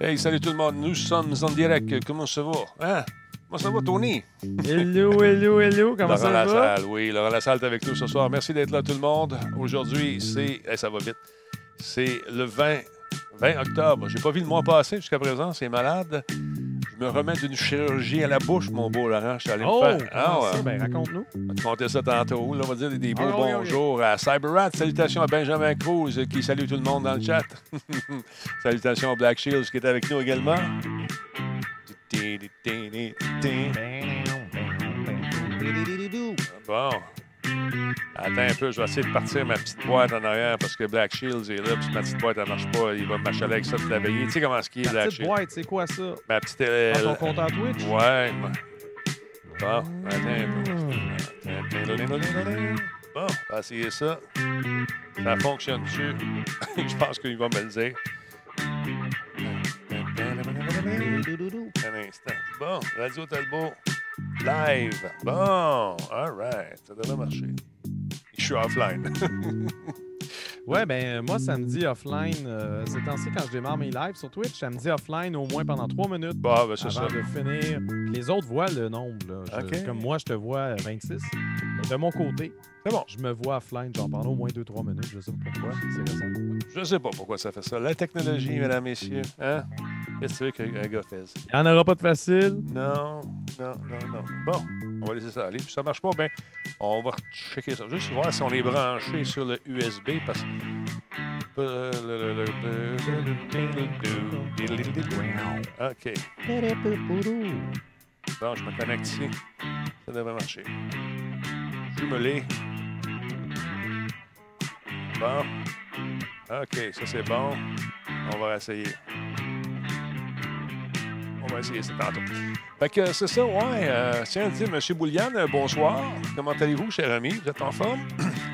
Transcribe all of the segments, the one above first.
Hey, salut tout le monde. Nous sommes en direct. Comment ça va? Hein? Comment ça va, Tony? Hello, hello, hello. Comment Laurent ça va? Lassalle, oui. Laurent Lassalle est avec nous ce soir. Merci d'être là, tout le monde. Aujourd'hui, c'est. eh, ça va vite. C'est le 20, 20 octobre. J'ai pas vu le mois passé jusqu'à présent. C'est malade. Me remets d'une chirurgie à la bouche, mon beau Laurent. Je suis allé Oh, me faire. Ah, ça? Ben, raconte-nous. On va te compter ça tantôt. Là, on va dire des beaux Ah, oui, oui. bonjours à CyberRat. Salutations à Benjamin Cruz euh, qui salue tout le monde dans le chat. Salutations à Black Shields qui est avec nous également. Bon. Attends un peu, je vais essayer de partir ma petite boîte en arrière parce que Black Shields est là, puis ma petite boîte ne marche pas, il va m'achaler avec ça toute la veillée. Tu sais comment ce qui est, Black petite Shields? boîte, c'est quoi ça? Ma petite. euh, Dans ton compte en Twitch? Ouais. Bon, attends un peu. Bon, on va essayer ça. Ça fonctionne-tu? Je pense qu'il va me le dire. Un instant. Bon, Radio Talbot, live. Bon, all right. Ça devrait marcher. Je suis offline. Ouais, ben moi, samedi offline, euh, ces temps-ci, quand je démarre mes lives sur Twitch, samedi offline au moins pendant trois minutes Bon, ben c'est ça. avant de finir. Les autres voient le nombre. Là. Je-. Comme moi, je te vois euh, 26. Mais De mon côté, C'est bon. je me vois offline, genre pendant au moins 2-3 minutes. Je sais pas pourquoi. C'est. Je sais pas pourquoi ça fait ça. La technologie, mesdames, messieurs. Hein? Qu'est-ce que tu veux qu'un gars fasse? Il n'y en aura pas de facile. Non, non, non, non. Bon, on va laisser ça aller. Puis ça marche pas, bien, on va checker ça. Juste voir si on est branché sur le USB parce que. OK. Bon, je me connecte ici. Ça devrait marcher. Jumelé. Bon. OK, ça c'est bon. On va essayer. On va essayer ça tantôt. Fait que c'est ça, ouais. Euh, tiens, dis, M. Bouliane, euh, bonsoir. Comment allez-vous, cher ami? Vous êtes en forme?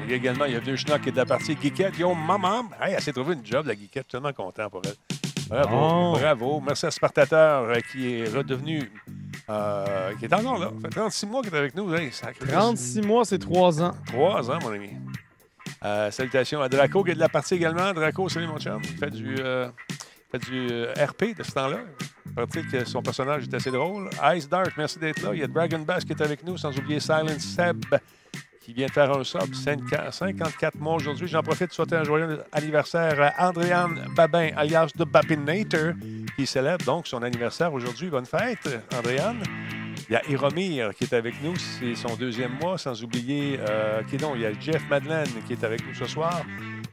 Il y a également, il y a Vieux Schnock qui est de la partie Geekette. Yo, maman! Hey, elle s'est trouvée une job, la. Je suis tellement content pour elle. Bravo, Bon. bravo. Merci à Spartateur euh, qui est redevenu... euh, qui est encore là. Ça fait 36 mois qu'il est avec nous. Hey, sacré- 36 mois, c'est 3 ans. Trois ans, mon ami. Euh, salutations à Draco qui est de la partie également. Draco, salut mon chum. Il fait du, euh, fait du RP de ce temps-là. Pratique que son personnage est assez drôle. Ice Dark, merci d'être là. Il y a Dragon Bass qui est avec nous, sans oublier Silent Seb qui vient de faire un sub. 54 54 mois aujourd'hui. J'en profite de souhaiter un joyeux anniversaire à Andréane Babin, alias de Babinator, qui célèbre donc son anniversaire aujourd'hui. Bonne fête, Andréane. Il y a Iromir qui est avec nous, c'est son deuxième mois, sans oublier euh, qui donc, il y a Jeff Madeleine qui est avec nous ce soir.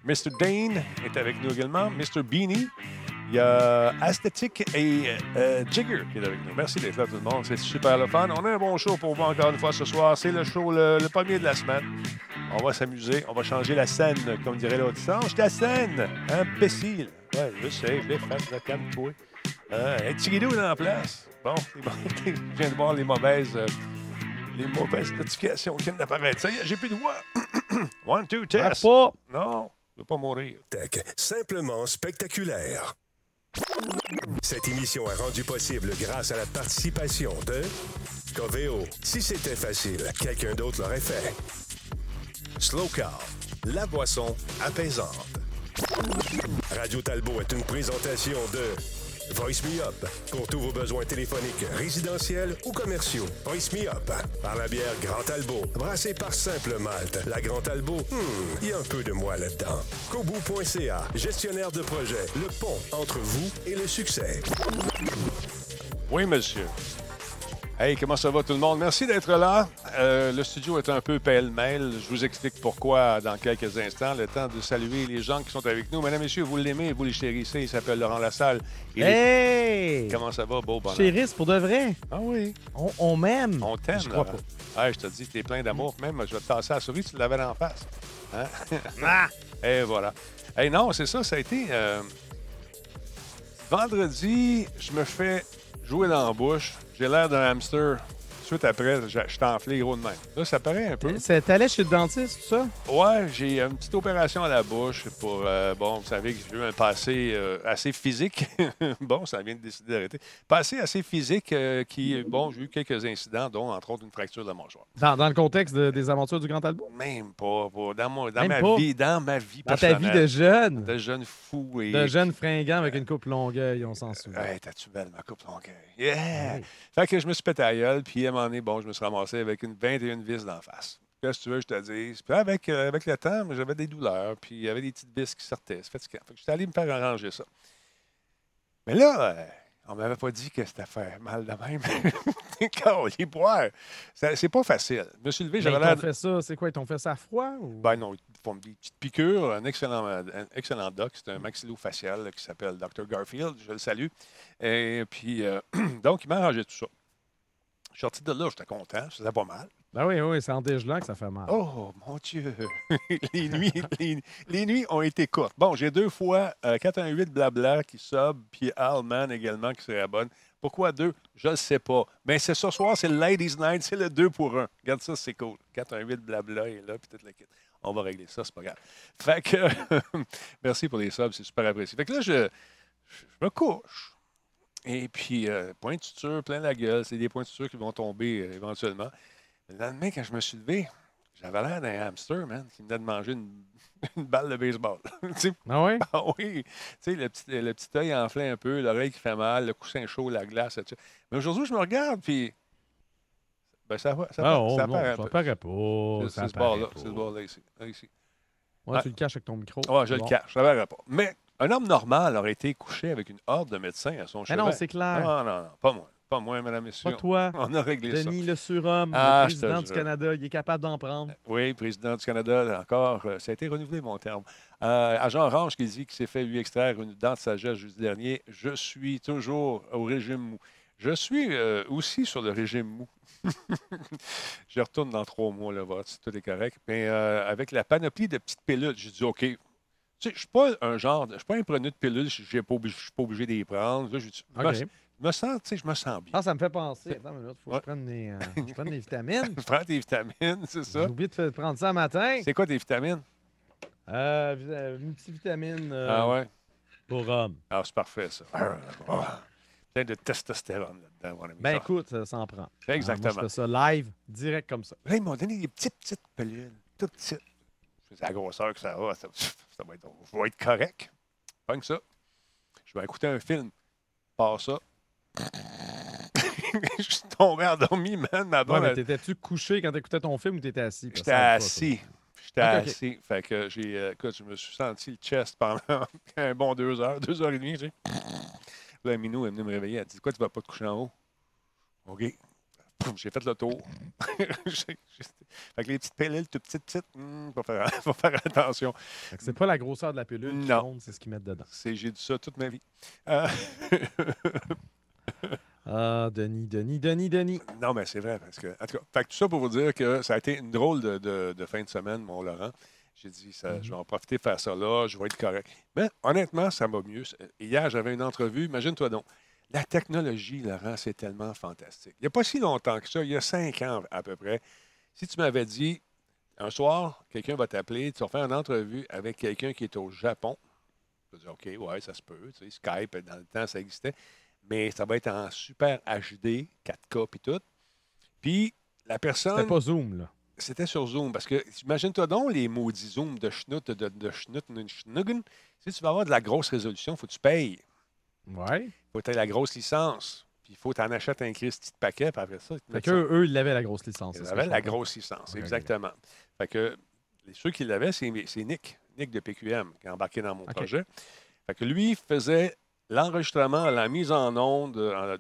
Mr. Dane est avec nous également. Mr. Beanie. Il y a Aesthetic et euh, Jigger qui est avec nous. Merci d'être là, tout le monde. C'est super le fun. On a un bon show pour vous encore une fois ce soir. C'est le show le, le premier de la semaine. On va s'amuser. On va changer la scène, comme dirait l'autre. Change ta scène, imbécile. Ouais, je sais, je l'ai fait, là, calme-toi. Euh, un petit guidou dans la place. Bon, bon. je viens de voir les mauvaises, euh, les mauvaises notifications qui viennent d'apparaître. Ça y est, j'ai plus de voix. One, two, test. pas. Non, je veux pas mourir. Tech, simplement spectaculaire. Cette émission est rendue possible grâce à la participation de Coveo. Si c'était facile, quelqu'un d'autre l'aurait fait. Slow Car, la boisson apaisante. Radio Talbot est une présentation de Voice Me Up pour tous vos besoins téléphoniques, résidentiels ou commerciaux. Voice Me Up par la bière Grand Talbot, brassée par Simple Malte. La Grand Talbot, hmm, il y a un peu de moi là-dedans. Kobu.ca, gestionnaire de projet, le pont entre vous et le succès. Oui, monsieur. Hey, comment ça va tout le monde? Merci d'être là. Euh, le studio est un peu pêle-mêle. Je vous explique pourquoi dans quelques instants. Le temps de saluer les gens qui sont avec nous. Mesdames, messieurs, vous l'aimez, vous les chérissez. Il s'appelle Laurent Lassalle. Il est- Hey! Comment ça va, beau bonhomme? Chérisse, pour de vrai? Ah oui, On, on m'aime. on t'aime, Je crois Laurent. Hey, je te dis, t'es plein d'amour. Même, je vais te tasser la souris, tu l'avais en face. Hein? Ah! Et voilà. Hey, non, c'est ça, ça a été... euh, Vendredi, je me fais jouer dans la bouche. J'ai l'air d'un hamster suite après, je je enflé gros de même. Là, ça paraît un peu. C'est- T'allais chez le dentiste, tout ça? Ouais, j'ai une petite opération à la bouche pour. euh, bon, vous savez que j'ai eu un passé euh, assez physique. bon, ça vient de décider d'arrêter. Passé assez physique euh, qui. Bon, j'ai eu quelques incidents, dont entre autres une fracture de la mâchoire. Dans, dans le contexte de- des aventures du Grand Albo? Même pas. pas dans mon, dans Même ma pas? vie, dans ma vie Dans ta vie de jeune? de jeune fou et. De jeune fringant avec une coupe longueuil, on s'en souvient. Hey, t'as-tu belle ma coupe longueuil? Yeah! Oui. Fait que je me suis pété à gueule, puis à un moment donné, bon, je me suis ramassé avec une 21 vis d'en face. Qu'est-ce que tu veux que je te dise? Puis avec, euh, avec le temps, j'avais des douleurs, puis il y avait des petites vis qui sortaient. C'est fatigant. Fait que j'étais allé me faire arranger ça. Mais là, euh, on m'avait pas dit que c'était faire mal de même. Quand les boire, c'est pas facile. Je me suis levé, j'avais ils l'air. fait ça, c'est quoi? Ils t'ont fait ça à froid? Ou... Ben non, ils font des petites piqûres. Un excellent, un excellent doc. C'est un maxillofacial là, qui s'appelle Dr. Garfield. Je le salue. Et puis, euh, donc, il m'a arrangé tout ça. Je suis sorti de là, j'étais content. Ça faisait pas mal. Ben oui, oui, c'est en dégelant que ça fait mal. Oh, mon Dieu! les, nuits, les, les nuits ont été courtes. Bon, j'ai deux fois euh, 418 Blabla qui sub, puis Alman également qui se réabonne. Pourquoi deux? Je ne sais pas. Mais c'est ce soir, c'est le Ladies Night, c'est le 2 pour 1. Regarde ça, c'est cool. 418 Blabla est là, puis toute la kit. On va régler ça, c'est pas grave. Fait que, merci pour les subs, c'est super apprécié. Fait que là, je, je me couche. Et puis, euh, point de suture, plein la gueule. C'est des points de suture qui vont tomber euh, éventuellement. Le lendemain, quand je me suis levé, j'avais l'air d'un hamster, man, qui venait de manger une, une balle de baseball. Sais, Ah oui? ah oui, tu sais, le petit, le petit œil enflé un peu, l'oreille qui fait mal, le coussin chaud, la glace, etc. Mais aujourd'hui, je me regarde, puis. Ben, ça va. Ça, Ah, oh, ça non, paraît un ça peu. paraît pas. C'est ce bord-là. C'est ce bord-là ici. Là, ici. Ouais, tu le caches avec ton micro. Ouais, je Bon. le cache, ça paraît pas. Mais un homme normal aurait été couché avec une horde de médecins à son Mais chevet. non, c'est clair. Non, non, non, pas moi. Pas moi, mesdames et messieurs. Pas toi. On a réglé ça. Denis le surhomme, Ah, le je te président du jure. Canada, il est capable d'en prendre. Oui, président du Canada, encore, euh, ça a été renouvelé, mon terme. Euh, agent Orange qui dit qu'il s'est fait lui extraire une dent de sagesse jeudi dernier. Je suis toujours au régime mou. Je suis euh, aussi sur le régime mou. je retourne dans trois mois, là, voir si tout est correct. Mais euh, avec la panoplie de petites pilules, j'ai dit OK. Je ne suis pas un genre, de- je suis pas un preneur de pilules, je ne suis pas obligé, d'y prendre. Là, je, me- OK. je me sens, tu sais, je me sens bien. Ah, ça me fait penser. Attends minute, faut que je prenne des, euh, je prenne des vitamines. Prends tes vitamines, c'est J'ai ça. oublié de faire- prendre ça le matin. C'est quoi tes vitamines? Euh, vi- euh, multivitamine euh, Ah ouais? pour homme. Ah, c'est parfait, ça. Ah, Plein de testostérone là-dedans, mon ami. Ben écoute, ça s'en prend. Ah, Exactement. moi, je fais ça live, direct comme ça. Là, ils m'ont donné des petites, petites pilules. Toutes petites. C'est la grosseur que ça a. Ça, ça va être, je vais être correct. Pas que ça. Je vais écouter un film. Pas ça. je suis tombé endormi, man. Ma Ouais, mais t'étais-tu couché quand t'écoutais ton film ou t'étais assis? J'étais assis. J'étais assis. Fait que j'ai. euh, écoute, je me suis senti le chest pendant un bon deux heures, deux heures et demie, tu sais. Là, Minou est venu me réveiller. Elle dit Quoi, tu vas pas te coucher en haut OK. J'ai fait le tour. Fait que les petites pilules, toutes petites, petites, hmm, faut, faire, faut faire attention. C'est pas la grosseur de la pilule qui Non. compte, c'est ce qu'ils mettent dedans. C'est- J'ai dit ça toute ma vie. Euh, Ah, Denis, Denis, Denis, Denis. non, mais c'est vrai. Parce que, en tout cas, fait que tout ça pour vous dire que ça a été une drôle de, de- de fin de semaine, mon Laurent. J'ai dit, ça, je vais en profiter de faire ça là, je vais être correct. Mais honnêtement, ça va mieux. Hier, j'avais une entrevue, imagine-toi donc. La technologie, Laurent, c'est tellement fantastique. Il n'y a pas si longtemps que ça, il y a cinq ans à peu près, si tu m'avais dit, un soir, quelqu'un va t'appeler, tu vas faire une entrevue avec quelqu'un qui est au Japon, je vais dire, OK, ouais, ça se peut. Tu sais, Skype, dans le temps, ça existait. Mais ça va être en super HD, 4K, puis tout. Puis, la personne. C'était pas Zoom, là. C'était sur Zoom. Parce que, imagine-toi donc les maudits Zoom de schnout, de, de schnout. Si tu veux avoir de la grosse résolution, il faut que tu payes. Ouais. Il faut que tu aies la grosse licence. Puis il faut que tu en achètes un Christy de paquet, puis après ça, Fait qu'eux, eux, ils avaient la grosse licence. ils avaient la grosse licence, exactement. Fait que ceux qui l'avaient, c'est Nick, Nick de PQM, qui a embarqué dans mon projet. Fait que lui faisait l'enregistrement, la mise en onde, euh,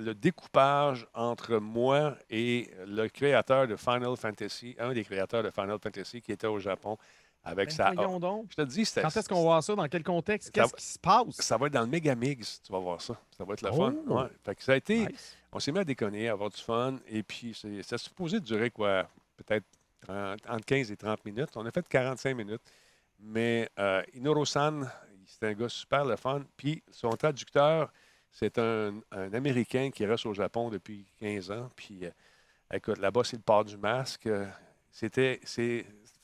le découpage entre moi et le créateur de Final Fantasy, un des créateurs de Final Fantasy qui était au Japon avec Ben, sa. donc. Je te dis. Quand est-ce qu'on va voir ça? Dans quel contexte? Qu'est-ce qui se passe? Ça va être dans le Megamix, tu vas voir ça. Ça va être le Oh! fun. Ouais. Fait que ça a été. Nice. On s'est mis à déconner, à avoir du fun. Et puis, c'est- ça supposé durer quoi? Peut-être 30 entre 15 et 30 minutes. On a fait 45 minutes. Mais euh, Inoro-san, c'est un gars super le fun. Puis, son traducteur, c'est un, un Américain qui reste au Japon depuis 15 ans. Puis, euh, Écoute, là-bas, c'est le port du masque. Euh, C'était.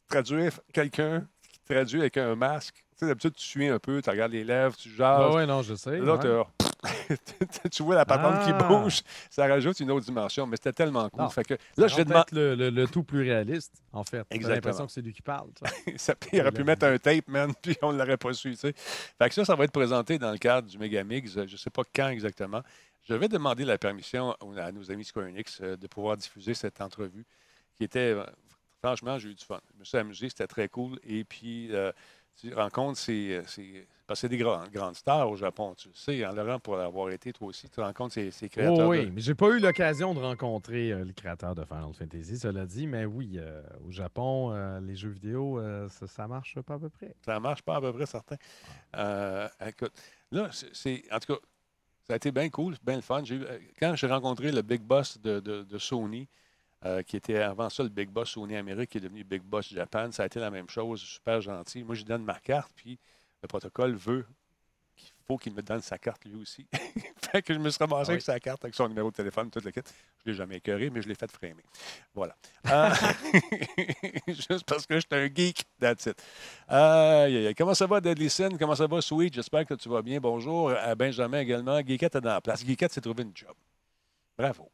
Traduire quelqu'un qui traduit avec un masque. Tu sais, d'habitude, tu suis un peu, tu regardes les lèvres, tu jases. ouais, non, je sais. Là, ouais. tu vois la patente qui Ah. bouge, ça rajoute une autre dimension, mais c'était tellement cool. Non. Fait que, là, je vais demander. le, le- le tout plus réaliste, en fait. Exactement. l'impression que c'est lui qui parle. Ça, il aurait pu mettre un tape, man, puis on ne l'aurait pas su. Fait que ça, ça va être présenté dans le cadre du Megamix. euh, Je ne sais pas quand exactement. Je vais demander la permission à nos amis Square Enix euh, de pouvoir diffuser cette entrevue qui était. Euh, Franchement, j'ai eu du fun. Je me suis amusé, c'était très cool. Et puis, euh, tu rencontres ces. ces- parce que c'est des grands- grandes stars au Japon, tu le sais. En Laurent, pour avoir été, toi aussi, tu rencontres ces, ces créateurs. Oh, de- oui, mais j'ai pas eu l'occasion de rencontrer euh, le créateur de Final Fantasy, cela dit, mais oui, euh, au Japon, euh, les jeux vidéo, euh, ça, ça marche pas à peu près. Ça marche pas à peu près, certain. Euh, écoute, là, c'est-. En tout cas, ça a été bien cool, bien le fun. Euh, quand j'ai rencontré le Big Boss de, de- de Sony, euh, qui était avant ça le Big Boss Sony Amérique, qui est devenu Big Boss Japan, ça a été la même chose, super gentil. Moi, je lui donne ma carte, puis le protocole veut qu'il faut qu'il me donne sa carte lui aussi. fait que je me suis ramassé Ah oui. avec sa carte, avec son numéro de téléphone, toute la kit. Je ne l'ai jamais écœuré, mais je l'ai fait framer. Voilà. Euh, Juste parce que je suis un geek, that's it. Comment ça va, Deadly Sin? Comment ça va, Sweet? J'espère que tu vas bien. Bonjour à Benjamin également. Geekette est dans la place. Geekette s'est trouvé une job. Bravo.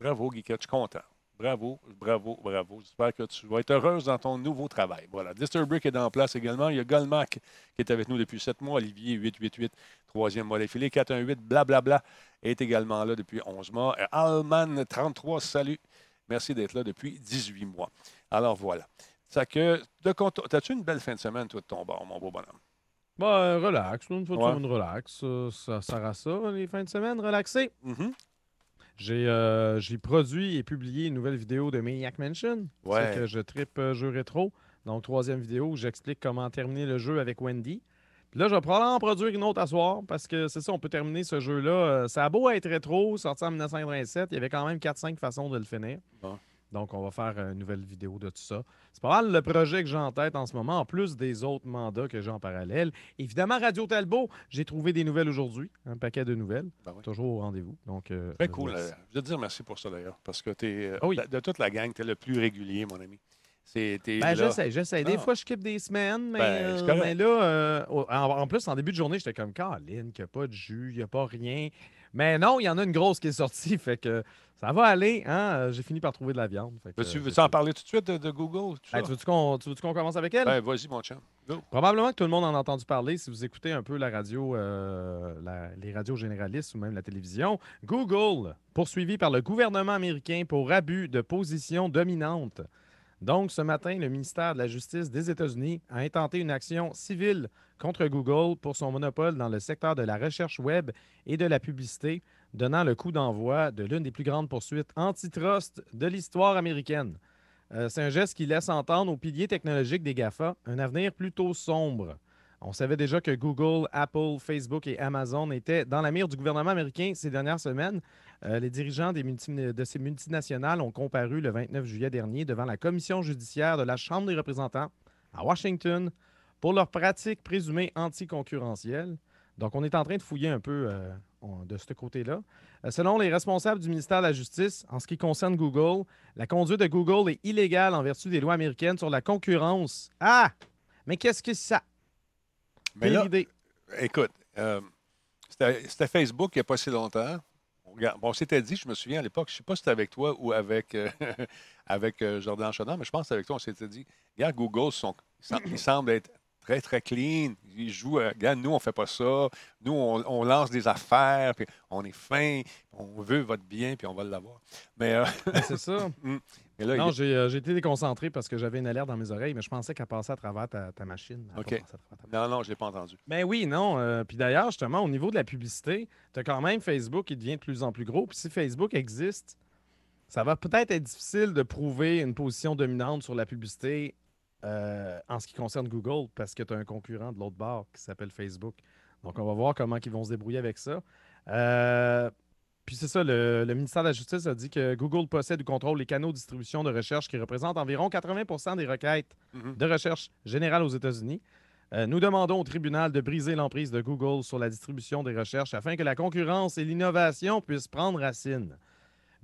Bravo, Geekette. Je suis content. Bravo, bravo, bravo. J'espère que tu vas être heureuse dans ton nouveau travail. Voilà. Disturbrick est la place également. Il y a Golmac qui est avec nous depuis 7 mois. Olivier, 888, troisième mois d'affilée. 418, blablabla, est également là depuis 11 mois. Euh, Alman, 33, salut. Merci d'être là depuis 18 mois. Alors voilà. Ça que, T'as-tu une belle fin de semaine, toi, de ton bord, mon beau bonhomme? Bah, euh, relax, une fois de Ouais. relax. euh, ça sert à ça, les fins de semaine, relaxer. Mhm. J'ai euh, j'ai produit et publié une nouvelle vidéo de Maniac Mansion. Ouais. C'est que je tripe euh, jeu rétro. Donc, troisième vidéo où j'explique comment terminer le jeu avec Wendy. Puis là, je vais probablement en produire une autre à soir parce que c'est ça, on peut terminer ce jeu-là. Euh, ça a beau être rétro, sorti en 1987, il y avait quand même 4-5 façons de le finir. Bon. Donc, on va faire une nouvelle vidéo de tout ça. C'est pas mal le projet que j'ai en tête en ce moment, en plus des autres mandats que j'ai en parallèle. Évidemment, Radio Talbot, j'ai trouvé des nouvelles aujourd'hui, un paquet de nouvelles. Ben oui. Toujours au rendez-vous. Donc, euh, cool. euh, Je veux te dire merci pour ça, d'ailleurs, parce que t'es, euh, Ah oui. de, de toute la gang, tu es le plus régulier, mon ami. Ben, j'essaie, j'essaie. Des Ah. fois, je skip des semaines, mais, Ben, euh, mais là, euh, en plus, en début de journée, j'étais comme, Caroline, qu'il n'y a pas de jus, il n'y a pas rien. Mais non, il y en a une grosse qui est sortie, fait que ça va aller. Hein? J'ai fini par trouver de la viande. fait que, veux-tu c'est en parler tout de suite de, de Google? Hey, tu veux-tu qu'on tu commence avec elle? Ben, vas-y, mon chum. Go. Probablement que tout le monde en a entendu parler si vous écoutez un peu la radio, euh, la- les radios généralistes ou même la télévision. Google, poursuivi par le gouvernement américain pour abus de position dominante. Donc, ce matin, le ministère de la Justice des États-Unis a intenté une action civile contre Google pour son monopole dans le secteur de la recherche web et de la publicité, donnant le coup d'envoi de l'une des plus grandes poursuites antitrust de l'histoire américaine. Euh, c'est un geste qui laisse entendre aux piliers technologiques des GAFA un avenir plutôt sombre. On savait déjà que Google, Apple, Facebook et Amazon étaient dans la mire du gouvernement américain ces dernières semaines. Euh, les dirigeants de ces multinationales ont comparu le 29 juillet dernier devant la commission judiciaire de la Chambre des représentants à Washington pour leurs pratiques présumées anticoncurrentielles. Donc, on est en train de fouiller un peu euh, de ce côté-là. Euh, selon les responsables du ministère de la Justice, en ce qui concerne Google, la conduite de Google est illégale en vertu des lois américaines sur la concurrence. Ah! Mais qu'est-ce que ça? Mais là, idée. écoute, euh, c'était, Facebook il n'y a pas si longtemps. On, on s'était dit, je me souviens à l'époque, je ne sais pas si c'était avec toi ou avec, euh, avec euh, Jordan Chaudin, mais je pense que c'était avec toi, on s'était dit, regarde, Google, sont, ils sem- ils semblent être très, très clean. Ils jouent, euh, regarde, nous, on ne fait pas ça. Nous, on, on lance des affaires, puis on est fin, on veut votre bien, puis on va l'avoir. Mais, euh, c'est ça. mais là, Non, il- j'ai euh, j'ai été déconcentré parce que j'avais une alerte dans mes oreilles, mais je pensais qu'elle passait à travers ta, ta machine. Elle OK. ta- non, non, je ne l'ai pas entendu. Ben oui, non. puis d'ailleurs, justement, au niveau de la publicité, tu as quand même Facebook qui devient de plus en plus gros. Puis si Facebook existe, ça va peut-être être difficile de prouver une position dominante sur la publicité euh, en ce qui concerne Google parce que tu as un concurrent de l'autre bord qui s'appelle Facebook. Donc, on va voir comment ils vont se débrouiller avec ça. Euh, puis c'est ça, le, le ministère de la Justice a dit que Google possède ou contrôle les canaux de distribution de recherche qui représentent environ 80% des requêtes Mhm. de recherche générale aux États-Unis. Euh, nous demandons au tribunal de briser l'emprise de Google sur la distribution des recherches afin que la concurrence et l'innovation puissent prendre racine.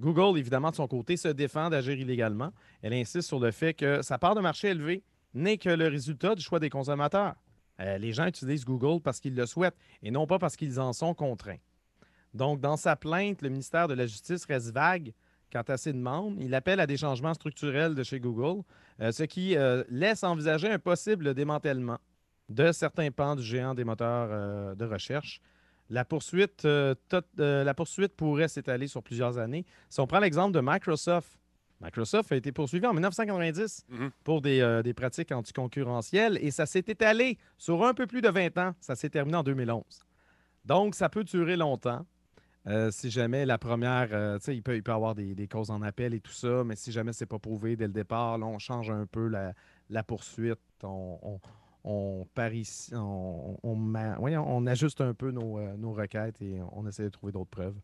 Google, évidemment, de son côté, se défend d'agir illégalement. Elle insiste sur le fait que sa part de marché élevée n'est que le résultat du choix des consommateurs. Euh, les gens utilisent Google parce qu'ils le souhaitent et non pas parce qu'ils en sont contraints. Donc, dans sa plainte, le ministère de la Justice reste vague quant à ses demandes. Il appelle à des changements structurels de chez Google, euh, ce qui euh, laisse envisager un possible démantèlement de certains pans du géant des moteurs de recherche. La poursuite, euh, tot- euh, la poursuite pourrait s'étaler sur plusieurs années. Si on prend l'exemple de Microsoft, Microsoft a été poursuivi en 1990 Mhm. pour des, euh, des pratiques anticoncurrentielles et ça s'est étalé sur un peu plus de 20 ans. Ça s'est terminé en 2011. Donc, ça peut durer longtemps. Euh, si jamais la première, euh, tu sais, il peut, il peut y avoir des, des causes en appel et tout ça, mais si jamais c'est pas prouvé dès le départ, là, on change un peu la, la poursuite. On, on, on parie, on, on, ma- voyons, on ajuste un peu nos, euh, nos requêtes et on essaie de trouver d'autres preuves.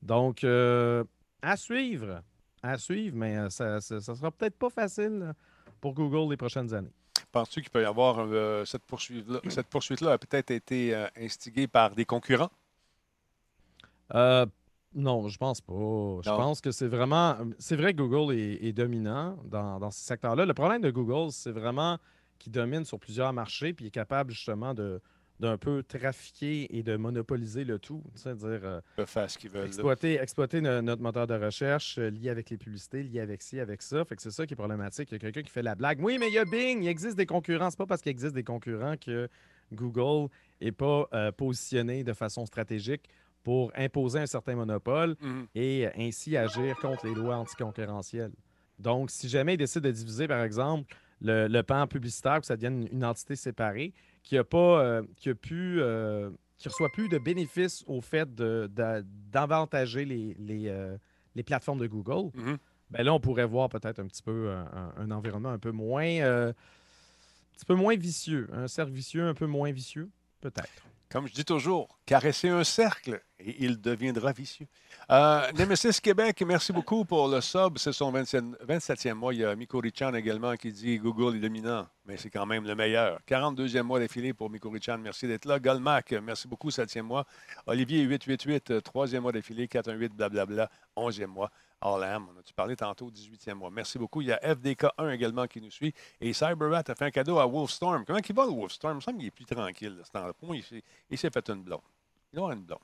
Donc, euh, à suivre. À suivre, mais euh, ça, ça, ça sera peut-être pas facile pour Google les prochaines années. Penses-tu qu'il peut y avoir euh, cette poursuite-là? Cette poursuite-là a peut-être été euh, instigée par des concurrents? Non, je pense pas. Je Non. pense que c'est vraiment. C'est vrai que Google est, est dominant dans, dans ce secteur-là. Le problème de Google, c'est vraiment qu'il domine sur plusieurs marchés puis il est capable justement de d'un peu trafiquer et de monopoliser le tout. C'est-à-dire euh, faire ce qu'ils veulent. là. exploiter, exploiter no- notre moteur de recherche euh, lié avec les publicités, lié avec ci, avec ça. Fait que c'est ça qui est problématique. Il y a quelqu'un qui fait la blague. Oui, mais il y a Bing, il existe des concurrents. C'est pas parce qu'il existe des concurrents que Google n'est pas euh, positionné de façon stratégique pour imposer un certain monopole Mhm. et ainsi agir contre les lois anticoncurrentielles. Donc, si jamais ils décident de diviser, par exemple, le, le pan publicitaire, que ça devienne une, entité séparée, qui a pas, euh, qui a pu, euh, qui reçoit plus de bénéfices au fait de- de- d'avantager les, les, euh, les plateformes de Google, Mhm. ben là, on pourrait voir peut-être un petit peu un, environnement un peu moins, un petit peu moins vicieux, un cercle vicieux un peu moins vicieux, peut-être. Comme je dis toujours, caresser un cercle et il deviendra vicieux. Euh, Nemesis Québec, merci beaucoup pour le sub. C'est son 27, 27e mois. Il y a Miko Richan également qui dit Google est dominant, mais c'est quand même le meilleur. 42e mois d'affilée pour Miko Richan. Merci d'être là. Golmac, merci beaucoup, 7e mois. Olivier 888, euh, 3e mois d'affilée. 418, blablabla, 11e mois. Orlam, on a-tu parlé tantôt, 18e mois. Merci beaucoup. Il y a FDK1 également qui nous suit. Et Cyberrat a fait un cadeau à Wolfstorm. Comment il va, le Wolfstorm? Il me semble qu'il est plus tranquille. là, ce temps-là. Il s'est fait une blonde. Il doit avoir une blonde.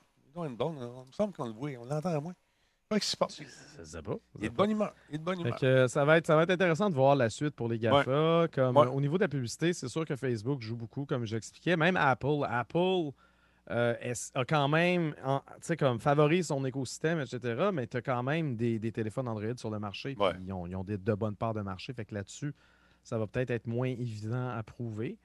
Une blonde. Il me semble qu'on le voit. On l'entend à moins. Se passe? Pas. Il est de bonne humeur. Il est de bonne humeur. que, ça, va être, ça va être intéressant de voir la suite pour les GAFA. Comme, Ouais. euh, au niveau de la publicité, c'est sûr que Facebook joue beaucoup, comme j'expliquais. Même Apple. Apple euh, a quand même, tu sais, comme favorise son écosystème, etc. Mais tu as quand même des, des téléphones Android sur le marché. Ouais. Ils ont, ils ont des- de bonnes parts de marché. Fait que là-dessus, ça va peut-être être moins évident à prouver.